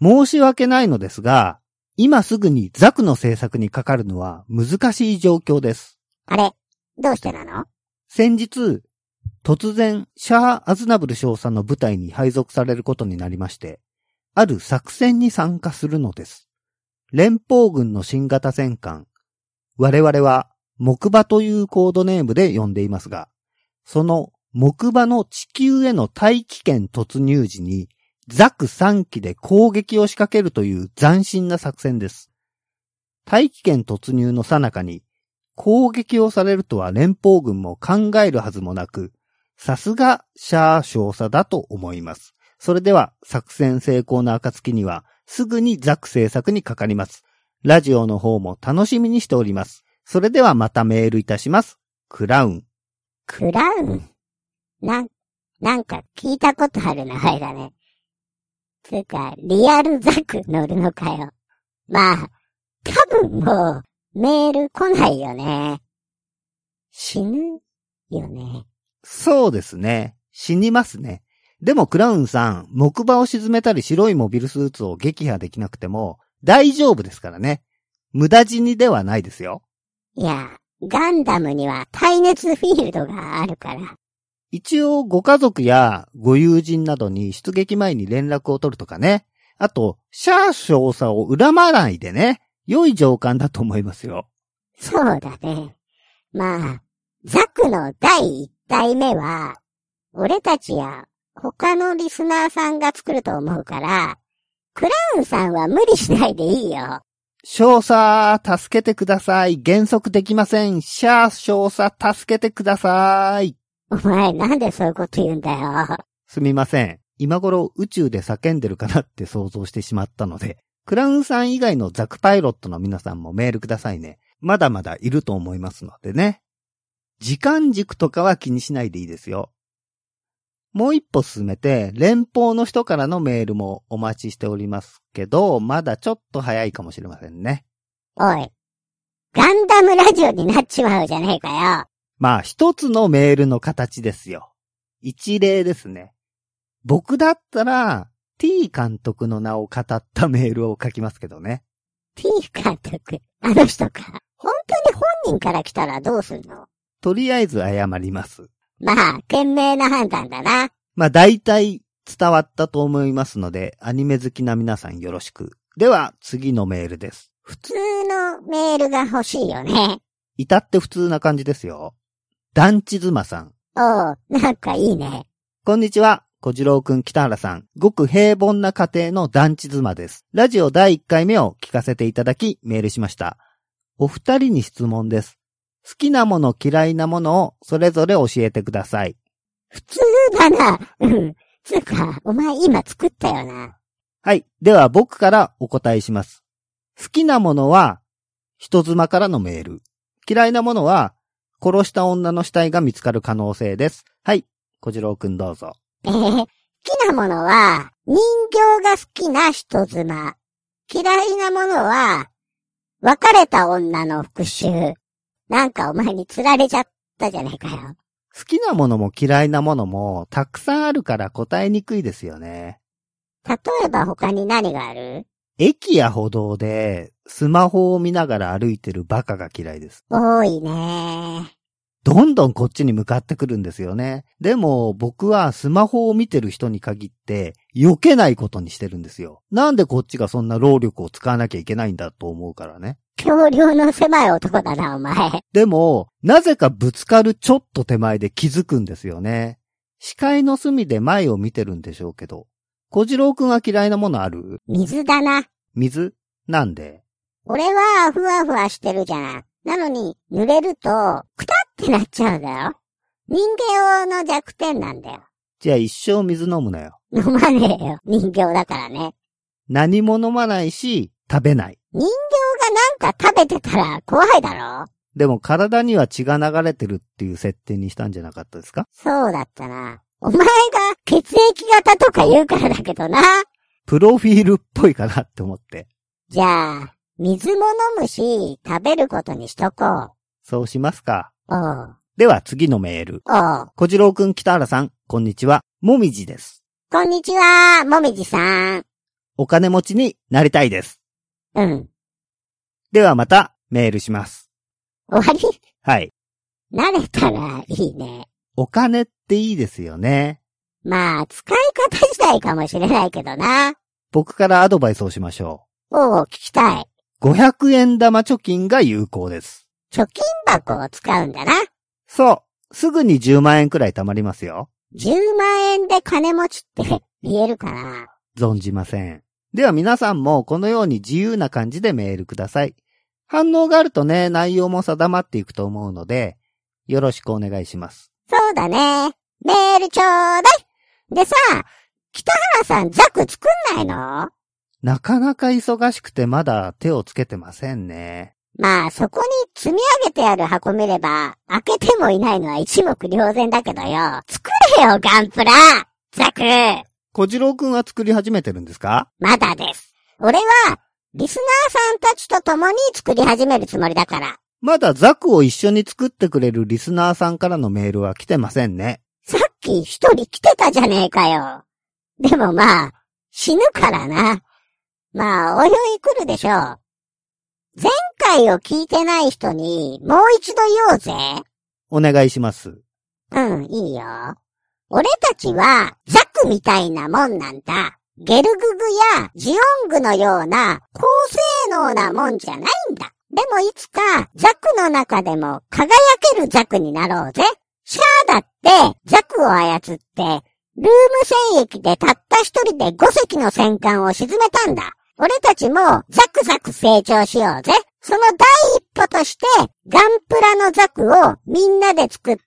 申し訳ないのですが、今すぐにザクの制作にかかるのは難しい状況です。あれどうしてなの？先日、突然、シャア・アズナブル少佐の部隊に配属されることになりまして、ある作戦に参加するのです。連邦軍の新型戦艦。我々は、木馬というコードネームで呼んでいますが、その木馬の地球への大気圏突入時に、ザク3機で攻撃を仕掛けるという斬新な作戦です。大気圏突入の最中に、攻撃をされるとは連邦軍も考えるはずもなく、さすがシャー少佐だと思います。それでは作戦成功の暁にはすぐにザク制作にかかります。ラジオの方も楽しみにしております。それではまたメールいたします。クラウン。クラウン？なん、なんか聞いたことある名前だね。つうか、リアルザク乗るのかよ。まあ、多分もう、メール来ないよね。死ぬよね。そうですね。死にますね。でもクラウンさん、木馬を沈めたり白いモビルスーツを撃破できなくても大丈夫ですからね。無駄死にではないですよ。いや、ガンダムには耐熱フィールドがあるから。一応ご家族やご友人などに出撃前に連絡を取るとかね。あと、シャー少佐を恨まないでね。良い上官だと思いますよ。そうだね。まあ、ザクの第一体目は、俺たちや他のリスナーさんが作ると思うから、クラウンさんは無理しないでいいよ。少佐、助けてください。減速できません。シャー少佐、助けてください。お前なんでそういうこと言うんだよ。すみません。今頃宇宙で叫んでるかなって想像してしまったので、クラウンさん以外のザクパイロットの皆さんもメールくださいね。まだまだいると思いますのでね。時間軸とかは気にしないでいいですよ。もう一歩進めて、連邦の人からのメールもお待ちしておりますけど、まだちょっと早いかもしれませんね。おい。ガンダムラジオになっちまうじゃねえかよ。まあ、一つのメールの形ですよ。一例ですね。僕だったら、T 監督の名を語ったメールを書きますけどね。T 監督あの人か。本当に本人から来たらどうすんの？とりあえず謝ります。まあ、賢明な判断だな。まあ、大体伝わったと思いますので、アニメ好きな皆さんよろしく。では、次のメールです。普通のメールが欲しいよね。至って普通な感じですよ。団地妻さん。おう、なんかいいね。こんにちは。小次郎くん北原さん、ごく平凡な家庭の団地妻です。ラジオ第1回目を聞かせていただきメールしました。お二人に質問です。好きなもの嫌いなものをそれぞれ教えてください。普通だな。うん。つうか、お前今作ったよな。はい。では僕からお答えします。好きなものは人妻からのメール。嫌いなものは殺した女の死体が見つかる可能性です。はい。小次郎くんどうぞ。えー、好きなものは、人形が好きな人妻。嫌いなものは、別れた女の復讐。なんかお前に釣られちゃったじゃねえかよ。好きなものも嫌いなものもたくさんあるから答えにくいですよね。例えば他に何がある？駅や歩道でスマホを見ながら歩いてるバカが嫌いです。多いねどんどんこっちに向かってくるんですよね。でも僕はスマホを見てる人に限って避けないことにしてるんですよ。なんでこっちがそんな労力を使わなきゃいけないんだと思うからね。強量の狭い男だな、お前。でも、なぜかぶつかるちょっと手前で気づくんですよね。視界の隅で前を見てるんでしょうけど。小次郎くんは嫌いなものある？水だな。水？なんで？俺はふわふわしてるじゃん。なのに、濡れると、くたってなっちゃうんだよ。人間用の弱点なんだよ。じゃあ一生水飲むなよ。飲まねえよ。人形だからね。何も飲まないし、食べない。人形がなんか食べてたら怖いだろでも体には血が流れてるっていう設定にしたんじゃなかったですか？そうだったな。お前が血液型とか言うからだけどな。プロフィールっぽいかなって思って。じゃあ、水も飲むし、食べることにしとこそうしますか。う。おう。では次のメール。おう。小次郎くん北原さん、こんにちは。もみじです。こんにちは、もみじさん。お金持ちになりたいです。うん。ではまたメールします。終わり？はい。慣れたらいいね。お金っていいですよね。まあ、使い方次第かもしれないけどな。僕からアドバイスをしましょおう、聞きたい。う。500円玉貯金が有効です。貯金箱を使うんだな。そう。すぐに10万円くらい貯まりますよ。10万円で金持ちって言えるかな？存じません。では皆さんもこのように自由な感じでメールください。反応があるとね、内容も定まっていくと思うので、よろしくお願いします。そうだね。メールちょうだい。でさ、北原さんザク作んないの？なかなか忙しくてまだ手をつけてませんね。まあ、そこに積み上げてある箱見れば、開けてもいないのは一目瞭然だけどよ。作れよ、ガンプラザク小次郎くんは作り始めてるんですか？まだです。俺は、リスナーさんたちと共に作り始めるつもりだから。まだザクを一緒に作ってくれるリスナーさんからのメールは来てませんね。さっき一人来てたじゃねえかよ。でもまあ、死ぬからな。まあ、おいおい来るでしょう。前回を聞いてない人にもう一度言おうぜ。お願いします。うん、いいよ。俺たちはザクみたいなもんなんだ。ゲルググやジオングのような高性能なもんじゃないんだ。でもいつかザクの中でも輝けるザクになろうぜ。シャアだってザクを操って、ルーム戦役でたった一人で5隻の戦艦を沈めたんだ。俺たちもザクザク成長しようぜ。その第一歩として、ガンプラのザクをみんなで作って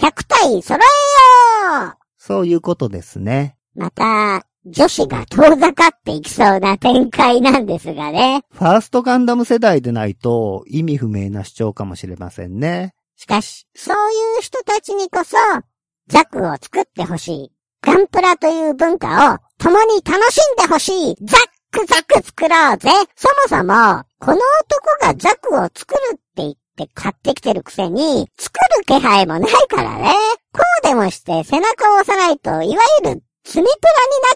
100体揃えよそういうことですね。うまた、女子が遠ざかっていきそうな展開なんですがね。ファーストガンダム世代でないと意味不明な主張かもしれませんね。しかし、そういう人たちにこそ、ザクを作ってほしい。ガンプラという文化を共に楽しんでほしい。ザックザク作ろうぜ。そもそも、この男がザクを作るって言って買ってきてるくせに、作る気配もないからね。こうでもして背中を押さないと、いわゆる積みプラにな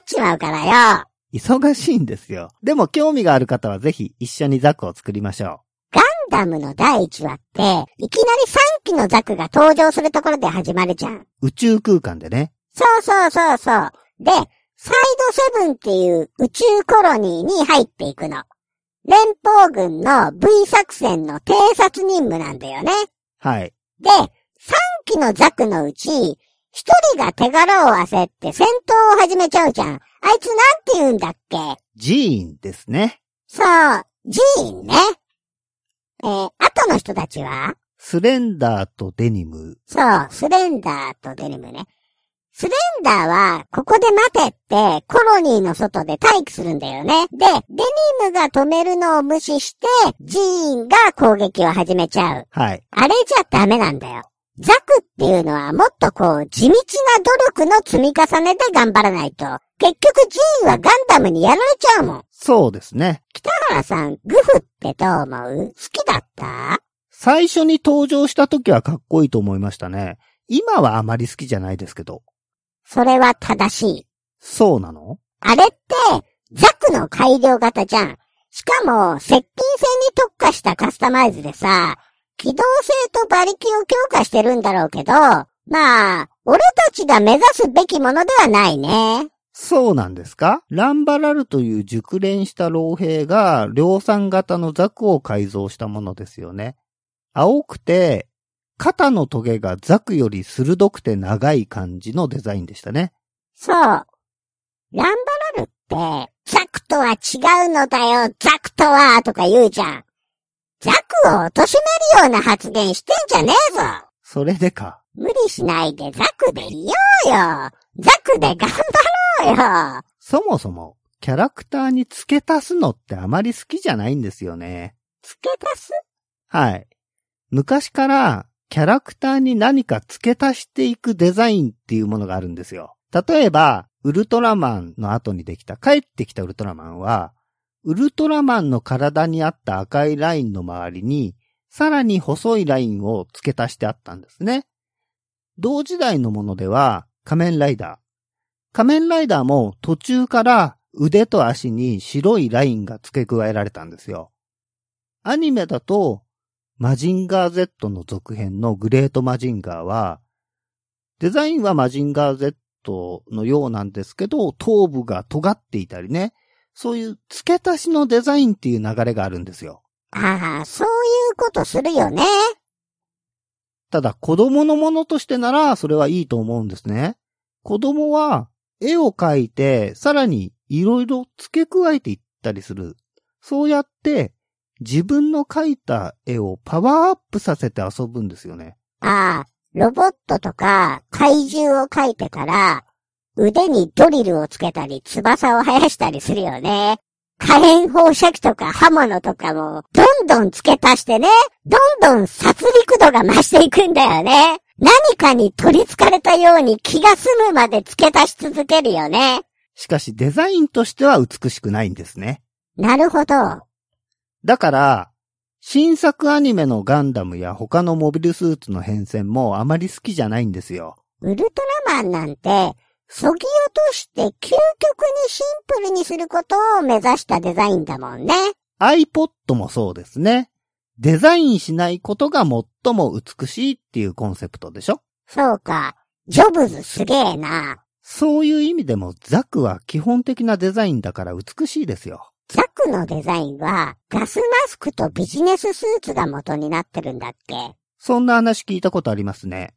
っちまうからよ。忙しいんですよ。でも興味がある方はぜひ一緒にザクを作りましょガンダムの第1話って、いきなり3機のザクが登場するところで始まるじゃん。う。宇宙空間でね。そうそうそうそう。で、サイドセブンっていう宇宙コロニーに入っていくの。連邦軍の V 作戦の偵察任務なんだよね。はい。で、3機のザクのうち、1一人が手柄を焦って戦闘を始めちゃうじゃん。あいつなんて言うんだっけ？ジーンですね。そう、ジーンね。えー、後の人たちは？スレンダーとデニム。そう、スレンダーとデニムね。スレンダーは、ここで待てって、コロニーの外で待機するんだよね。で、デニムが止めるのを無視して、ジーンが攻撃を始めちゃう。はい。あれじゃダメなんだよ。ザクっていうのはもっとこう、地道な努力の積み重ねで頑張らないと。結局ジーンはガンダムにやられちゃうもん。そうですね。北原さん、グフってどう思う？好きだった？最初に登場した時はかっこいいと思いましたね。今はあまり好きじゃないですけど。それは正しい。そうなの？あれって、ザクの改良型じゃん。しかも、接近戦に特化したカスタマイズでさ、機動性と馬力を強化してるんだろうけど、まあ、俺たちが目指すべきものではないね。そうなんですか？ランバラルという熟練した老兵が量産型のザクを改造したものですよね。青くて、肩のトゲがザクより鋭くて長い感じのデザインでしたね。そう。ランバラルって、ザクとは違うのだよ、ザクとは、とか言うじゃん。ザクを貶めるような発言してんじゃねえぞ。それでか。無理しないでザクでいようよ。ザクで頑張ろうよ。そもそも、キャラクターに付け足すのってあまり好きじゃないんですよね。付け足す？はい。昔から、キャラクターに何か付け足していくデザインっていうものがあるんですよ。例えば、ウルトラマンの後にできた、帰ってきたウルトラマンは、ウルトラマンの体にあった赤いラインの周りに、さらに細いラインを付け足してあったんですね。同時代のものでは、仮面ライダー。仮面ライダーも途中から腕と足に白いラインが付け加えられたんですよ。アニメだと、マジンガー Z の続編のグレートマジンガーは、デザインはマジンガー Z のようなんですけど、頭部が尖っていたりね、そういう付け足しのデザインっていう流れがあるんですよ。ああ、そういうことするよね。ただ子供のものとしてならそれはいいと思うんですね。子供は絵を描いてさらにいろいろ付け加えていったりする。そうやって自分の描いた絵をパワーアップさせて遊ぶんですよね。ああ、ロボットとか怪獣を描いてから、腕にドリルをつけたり、翼を生やしたりするよね。火炎放射器とか刃物とかも、どんどん付け足してね、どんどん殺戮度が増していくんだよね。何かに取り憑かれたように気が済むまで付け足し続けるよね。しかしデザインとしては美しくないんですね。なるほど。だから、新作アニメのガンダムや他のモビルスーツの変遷もあまり好きじゃないんですよ。ウルトラマンなんて、そぎ落として究極にシンプルにすることを目指したデザインだもんね。iPod もそうですね。デザインしないことが最も美しいっていうコンセプトでしょそうか。ジョブズすげえな。そういう意味でもザクは基本的なデザインだから美しいですよ。ザクのデザインは、ガスマスクとビジネススーツが元になってるんだっけ？そんな話聞いたことありますね。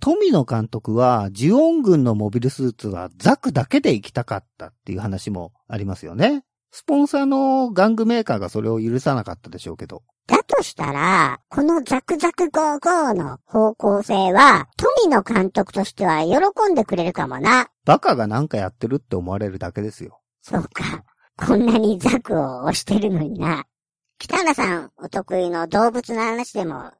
富野監督は、ジオン軍のモビルスーツはザクだけで行きたかったっていう話もありますよね。スポンサーの玩具メーカーがそれを許さなかったでしょうけど。だとしたら、このザクザクゴーゴーの方向性は、富野監督としては喜んでくれるかもな。バカがなんかやってるって思われるだけですよ。そうか。こんなにザクを押してるのにな。北原さんお得意の動物の話でも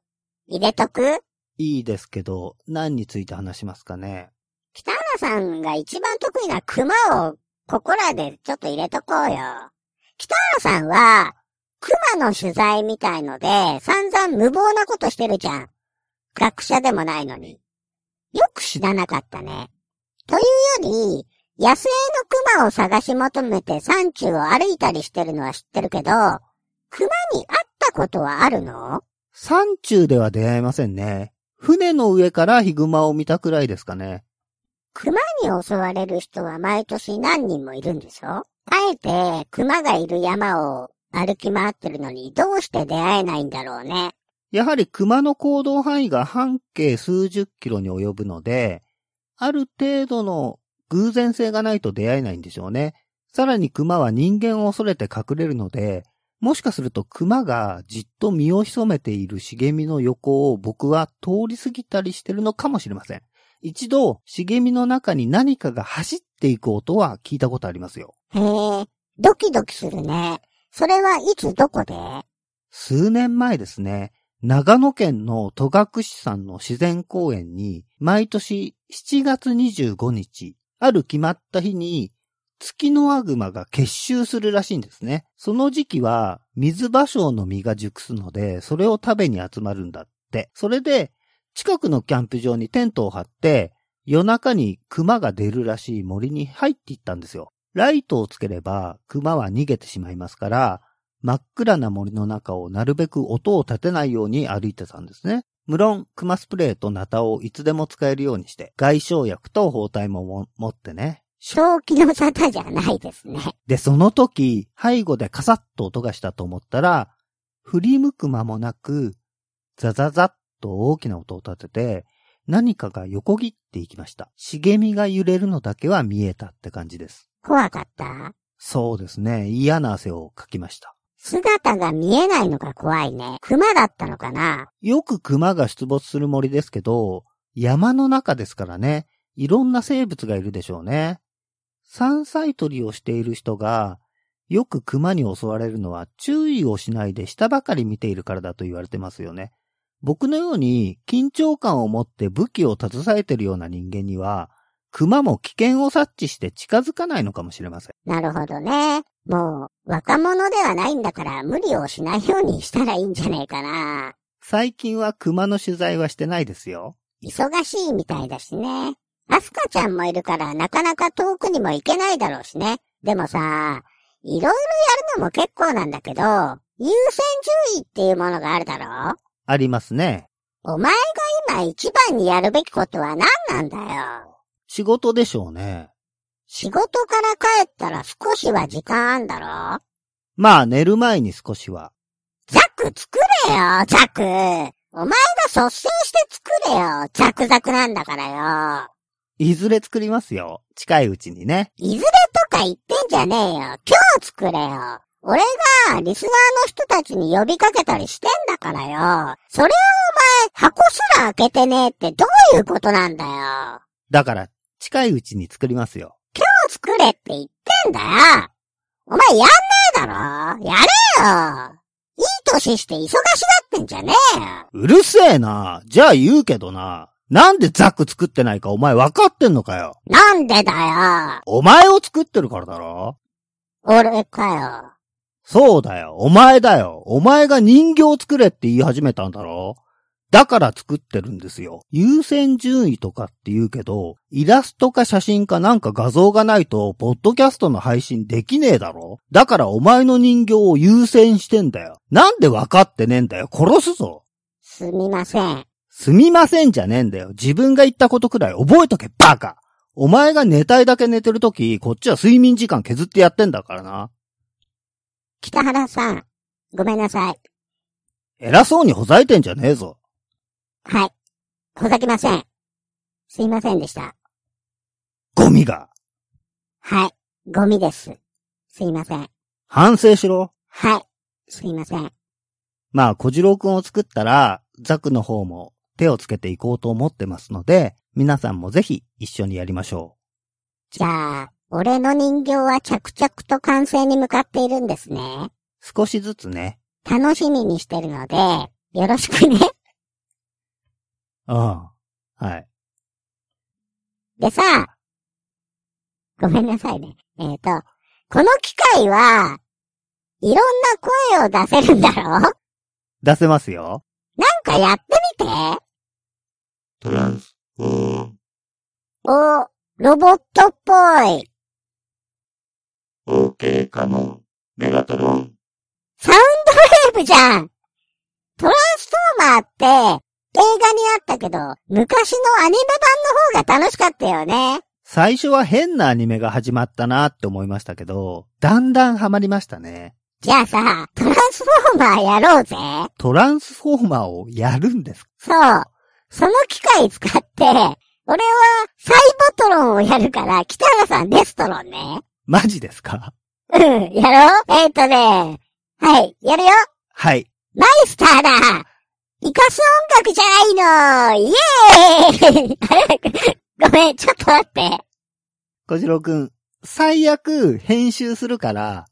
入れとく？いいですけど、何について話しますかね？北原さんが一番得意な熊をここらでちょっと入れとこうよ。北原さんは熊の取材みたいので散々無謀なことしてるじゃん。学者でもないのに。よく知らなかったね。というより、野生の熊を探し求めて山中を歩いたりしてるのは知ってるけど、熊に会ったことはあるの？山中では出会えませんね。船の上からヒグマを見たくらいですかね。熊に襲われる人は毎年何人もいるんでしょ？あえて熊がいる山を歩き回ってるのにどうして出会えないんだろうね。やはり熊の行動範囲が半径数十キロに及ぶので、ある程度の偶然性がないと出会えないんでしょうね。さらに熊は人間を恐れて隠れるので、もしかすると熊がじっと身を潜めている茂みの横を僕は通り過ぎたりしてるのかもしれません。一度、茂みの中に何かが走っていく音は聞いたことありますよ。へえ、ドキドキするね。それはいつどこで？数年前ですね。長野県の戸隠山の自然公園に、毎年7月25日、ある決まった日に、月のアグマが結集するらしいんですね。その時期は、水芭蕉の実が熟すので、それを食べに集まるんだって。それで、近くのキャンプ場にテントを張って、夜中に熊が出るらしい森に入っていったんですよ。ライトをつければ熊は逃げてしまいますから、真っ暗な森の中をなるべく音を立てないように歩いてたんですね。無論、クマスプレーとナタをいつでも使えるようにして、外傷薬と包帯も持ってね。正気の沙汰じゃないですね。で、その時、背後でカサッと音がしたと思ったら、振り向く間もなく、ザザザッと大きな音を立てて、何かが横切っていきました。茂みが揺れるのだけは見えたって感じです。怖かった？そうですね。嫌な汗をかきました。姿が見えないのが怖いね。熊だったのかな？よく熊が出没する森ですけど、山の中ですからね、いろんな生物がいるでしょうね。山菜採りをしている人が、よく熊に襲われるのは注意をしないで下ばかり見ているからだと言われてますよね。僕のように緊張感を持って武器を携えているような人間には、熊も危険を察知して近づかないのかもしれません。なるほどね。もう、若者ではないんだから無理をしないようにしたらいいんじゃねえかな。最近は熊の取材はしてないですよ。忙しいみたいだしね。アスカちゃんもいるからなかなか遠くにも行けないだろうしね。でもさ、いろいろやるのも結構なんだけど、優先順位っていうものがあるだろありますね。お前が今一番にやるべきことは何なんだよ？仕事でしょうね。仕事から帰ったら少しは時間あんだろ？まあ寝る前に少しは。ザク作れよ、ザク。お前が率先して作れよ。ザクザクなんだからよ。いずれ作りますよ。近いうちにね。いずれとか言ってんじゃねえよ。今日作れよ。俺がリスナーの人たちに呼びかけたりしてんだからよ。それをお前箱すら開けてねえってどういうことなんだよ。だから近いうちに作りますよ。作れって言ってんだよお前やんねえだろやれよいい歳して忙しがってんじゃねえようるせえな。じゃあ言うけどな。なんでザック作ってないかお前分かってんのかよ。なんでだよお前を作ってるからだろ俺かよ。そうだよ。お前だよ。お前が人形作れって言い始めたんだろだから作ってるんですよ。優先順位とかって言うけど、イラストか写真かなんか画像がないと、ポッドキャストの配信できねえだろだからお前の人形を優先してんだよ。なんで分かってねえんだよ。殺すぞ。すみません。すみませんじゃねえんだよ。自分が言ったことくらい覚えとけ、バカお前が寝たいだけ寝てるとき、こっちは睡眠時間削ってやってんだからな。北原さん、ごめんなさい。偉そうにほざいてんじゃねえぞ。はい。ほざきません。すいませんでした。ゴミが。はい。ゴミです。すいません。反省しろ。はい。すいません。まあ、小次郎くんを作ったら、ザクの方も手をつけていこうと思ってますので、皆さんもぜひ一緒にやりましょう。じゃあ、俺の人形は着々と完成に向かっているんですね。少しずつね。楽しみにしてるので、よろしくね。ああ。はい。でさ、ごめんなさいね。えっ、ー、と、この機械は、いろんな声を出せるんだろ？出せますよ。なんかやってみて。トランスフォーム。お、ロボットっぽい。OK カモン。メガトロン。サウンドウェーブじゃんトランスフォーマーって、映画にあったけど、昔のアニメ版の方が楽しかったよね。最初は変なアニメが始まったなって思いましたけど、だんだんハマりましたね。じゃあさ、トランスフォーマーやろうぜ。トランスフォーマーをやるんですそう。その機械使って、俺はサイボトロンをやるから、北原さんデストロンね。マジですか？うん、やろうえっ、とね、はい、やるよはい。マイスターだ生かす音楽じゃないのイエーイあれ ごめん、ちょっと待って。小次郎くん、最悪編集するから、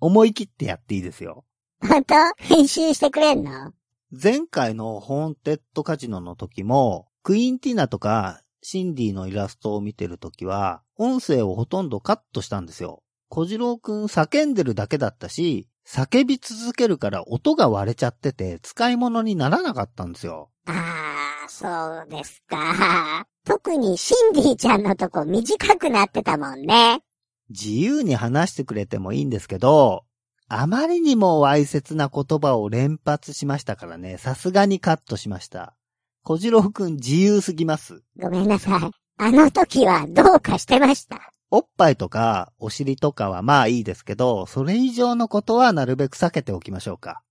思い切ってやっていいですよ。ほんと編集してくれんの？前回のホーンテッドカジノの時も、クイーンティナとかシンディのイラストを見てる時は、音声をほとんどカットしたんですよ。小次郎くん叫んでるだけだったし、叫び続けるから音が割れちゃってて使い物にならなかったんですよ。あー、そうですか。特にシンディちゃんのとこ短くなってたもんね。自由に話してくれてもいいんですけど、あまりにもわいせつな言葉を連発しましたからね、さすがにカットしました。小次郎くん自由すぎます。ごめんなさい。あの時はどうかしてました。おっぱいとかお尻とかはまあいいですけど、それ以上のことはなるべく避けておきましょうか。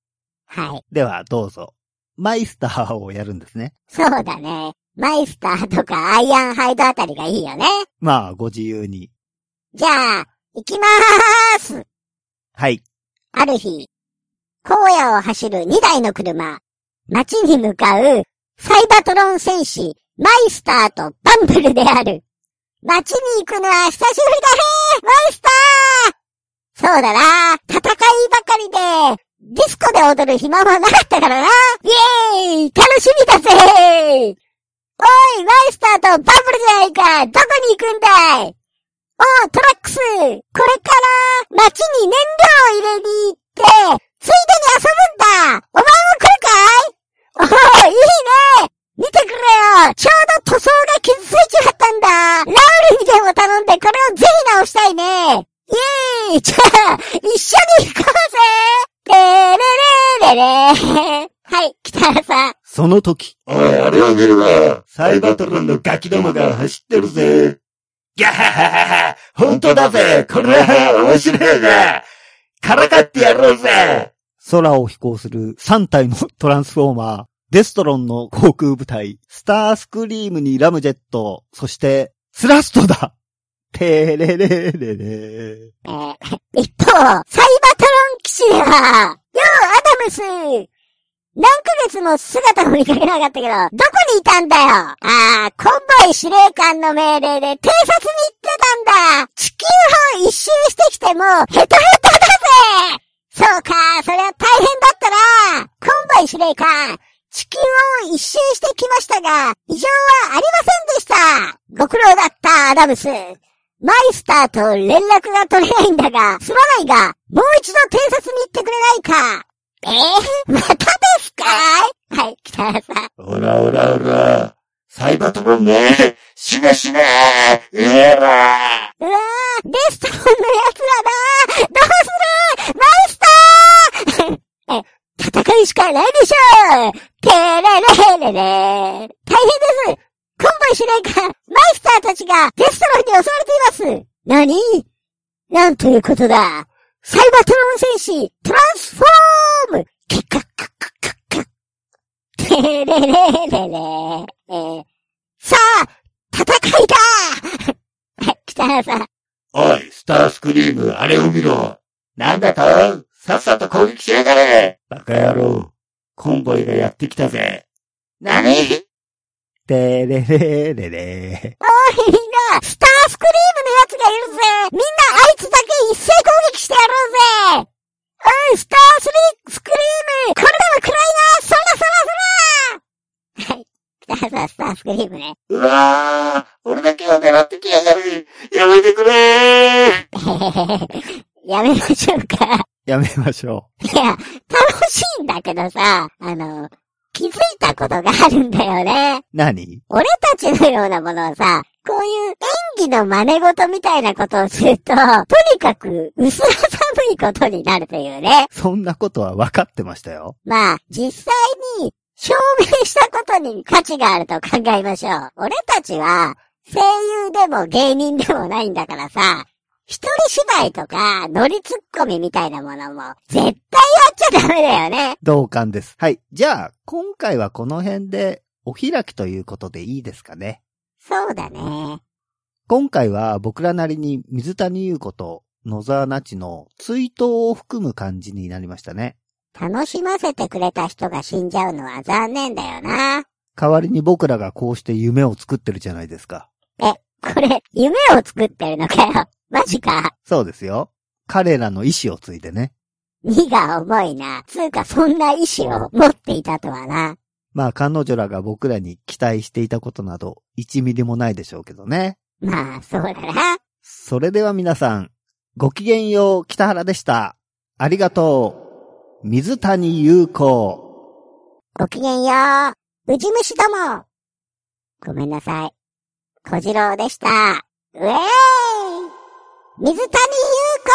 はい。ではどうぞ。マイスターをやるんですね。そうだね。マイスターとかアイアンハイドあたりがいいよね。まあご自由に。じゃあ、行きまーす。はい。ある日、荒野を走る2台の車、街に向かうサイバトロン戦士、マイスターとバンブルである。街に行くのは久しぶりだね。マイスター。そうだな。戦いばかりで、ディスコで踊る暇もなかったからな。イエーイ。楽しみだぜ。おいマイスターとバブルじゃないか。どこに行くんだい。おう、トラックス。これから街に燃料を入れに行って、ついでに遊ぶんだ。お前も来るかい？おお、いいね。見てくれよ。ちょうど塗装が傷ついちまったんだ。ラウルにでも頼んでこれをぜひ直したいね。イェーイ。じゃあ、一緒に行こうぜ。てれれれれ。はい、北原さん。その時、おい、あれを見るわ。サイバトロンのガキどもが走ってるぜ。ギャハハハハ。本当だぜ。これは面白いなからかってやろうぜ。空を飛行する3体のトランスフォーマー、デストロンの航空部隊、スタースクリームにラムジェット、そして、スラストだ。てれれれれ。えー一方、サイバトロン騎士では、よう、アダムス。何ヶ月も姿を見かけなかったけど、どこにいたんだよ。ああ、コンボイ司令官の命令で偵察に行ってたんだ。地球を一周してきても、ヘトヘトだぜ。そうか、それは大変だったな。コンボイ司令官。地球を一周してきましたが、異常はありませんでした。ご苦労だった、アダムス。マイスターと連絡が取れないんだが、すまないが、もう一度偵察に行ってくれないか。えー、またですか？はい、北原さん。おらおらおら。サイバトロンね。死ね死ね。ええらうわー、デストロンのやつらだ。どうする？マイスター！え、戦いしかないでしょうてれれれれ大変ですコンボイ司令官、マイスターたちがデストロンに襲われています何なんということだサイバトロン戦士、トランスフォームキッカッカッカッカッカッてれれれれえーさあ、戦いだはい、北原さん。おい、スタースクリーム、あれを見ろ。なんだとさっさと攻撃しやがれバカ野郎。コンボイがやってきたぜ。何？てれれれれ。おい、みんな、スタースクリームのやつがいるぜみんなあいつだけ一斉攻撃してやろうぜおい、スタースリー、スクリームこれでも食らいなそらそらそらはい。北原さん、スタースクリームね。うわー、俺だけを狙ってきやがる。やめてくれー。やめましょうか。やめましょいや、楽しいんだけどさ、あの、気づいたことがあるんだよね。う。何？俺たちのようなものはさ、こういう演技の真似事みたいなことをすると、とにかく薄ら寒いことになるというね。そんなことは分かってましたよ。まあ、実際に証明したことに価値があると考えましょう。俺たちは、声優でも芸人でもないんだからさ、一人芝居とか、ノリツッコミみたいなものも、絶対やっちゃダメだよね。同感です。はい。じゃあ、今回はこの辺で、お開きということでいいですかね？そうだね。今回は僕らなりに水谷優子と野沢那智の追悼を含む感じになりましたね。楽しませてくれた人が死んじゃうのは残念だよな。代わりに僕らがこうして夢を作ってるじゃないですか。え、これ、夢を作ってるのかよ。マジか。そうですよ。彼らの意志を継いでね。荷が重いな。つうか、そんな意志を持っていたとはな。まあ彼女らが僕らに期待していたことなど1ミリもないでしょうけどね。まあ、そうだな。それでは皆さん、ごきげんよう、北原でした。ありがとう。水谷優子。ごきげんよう。ウジ虫ども。ごめんなさい。小次郎でした。うえーい水谷優子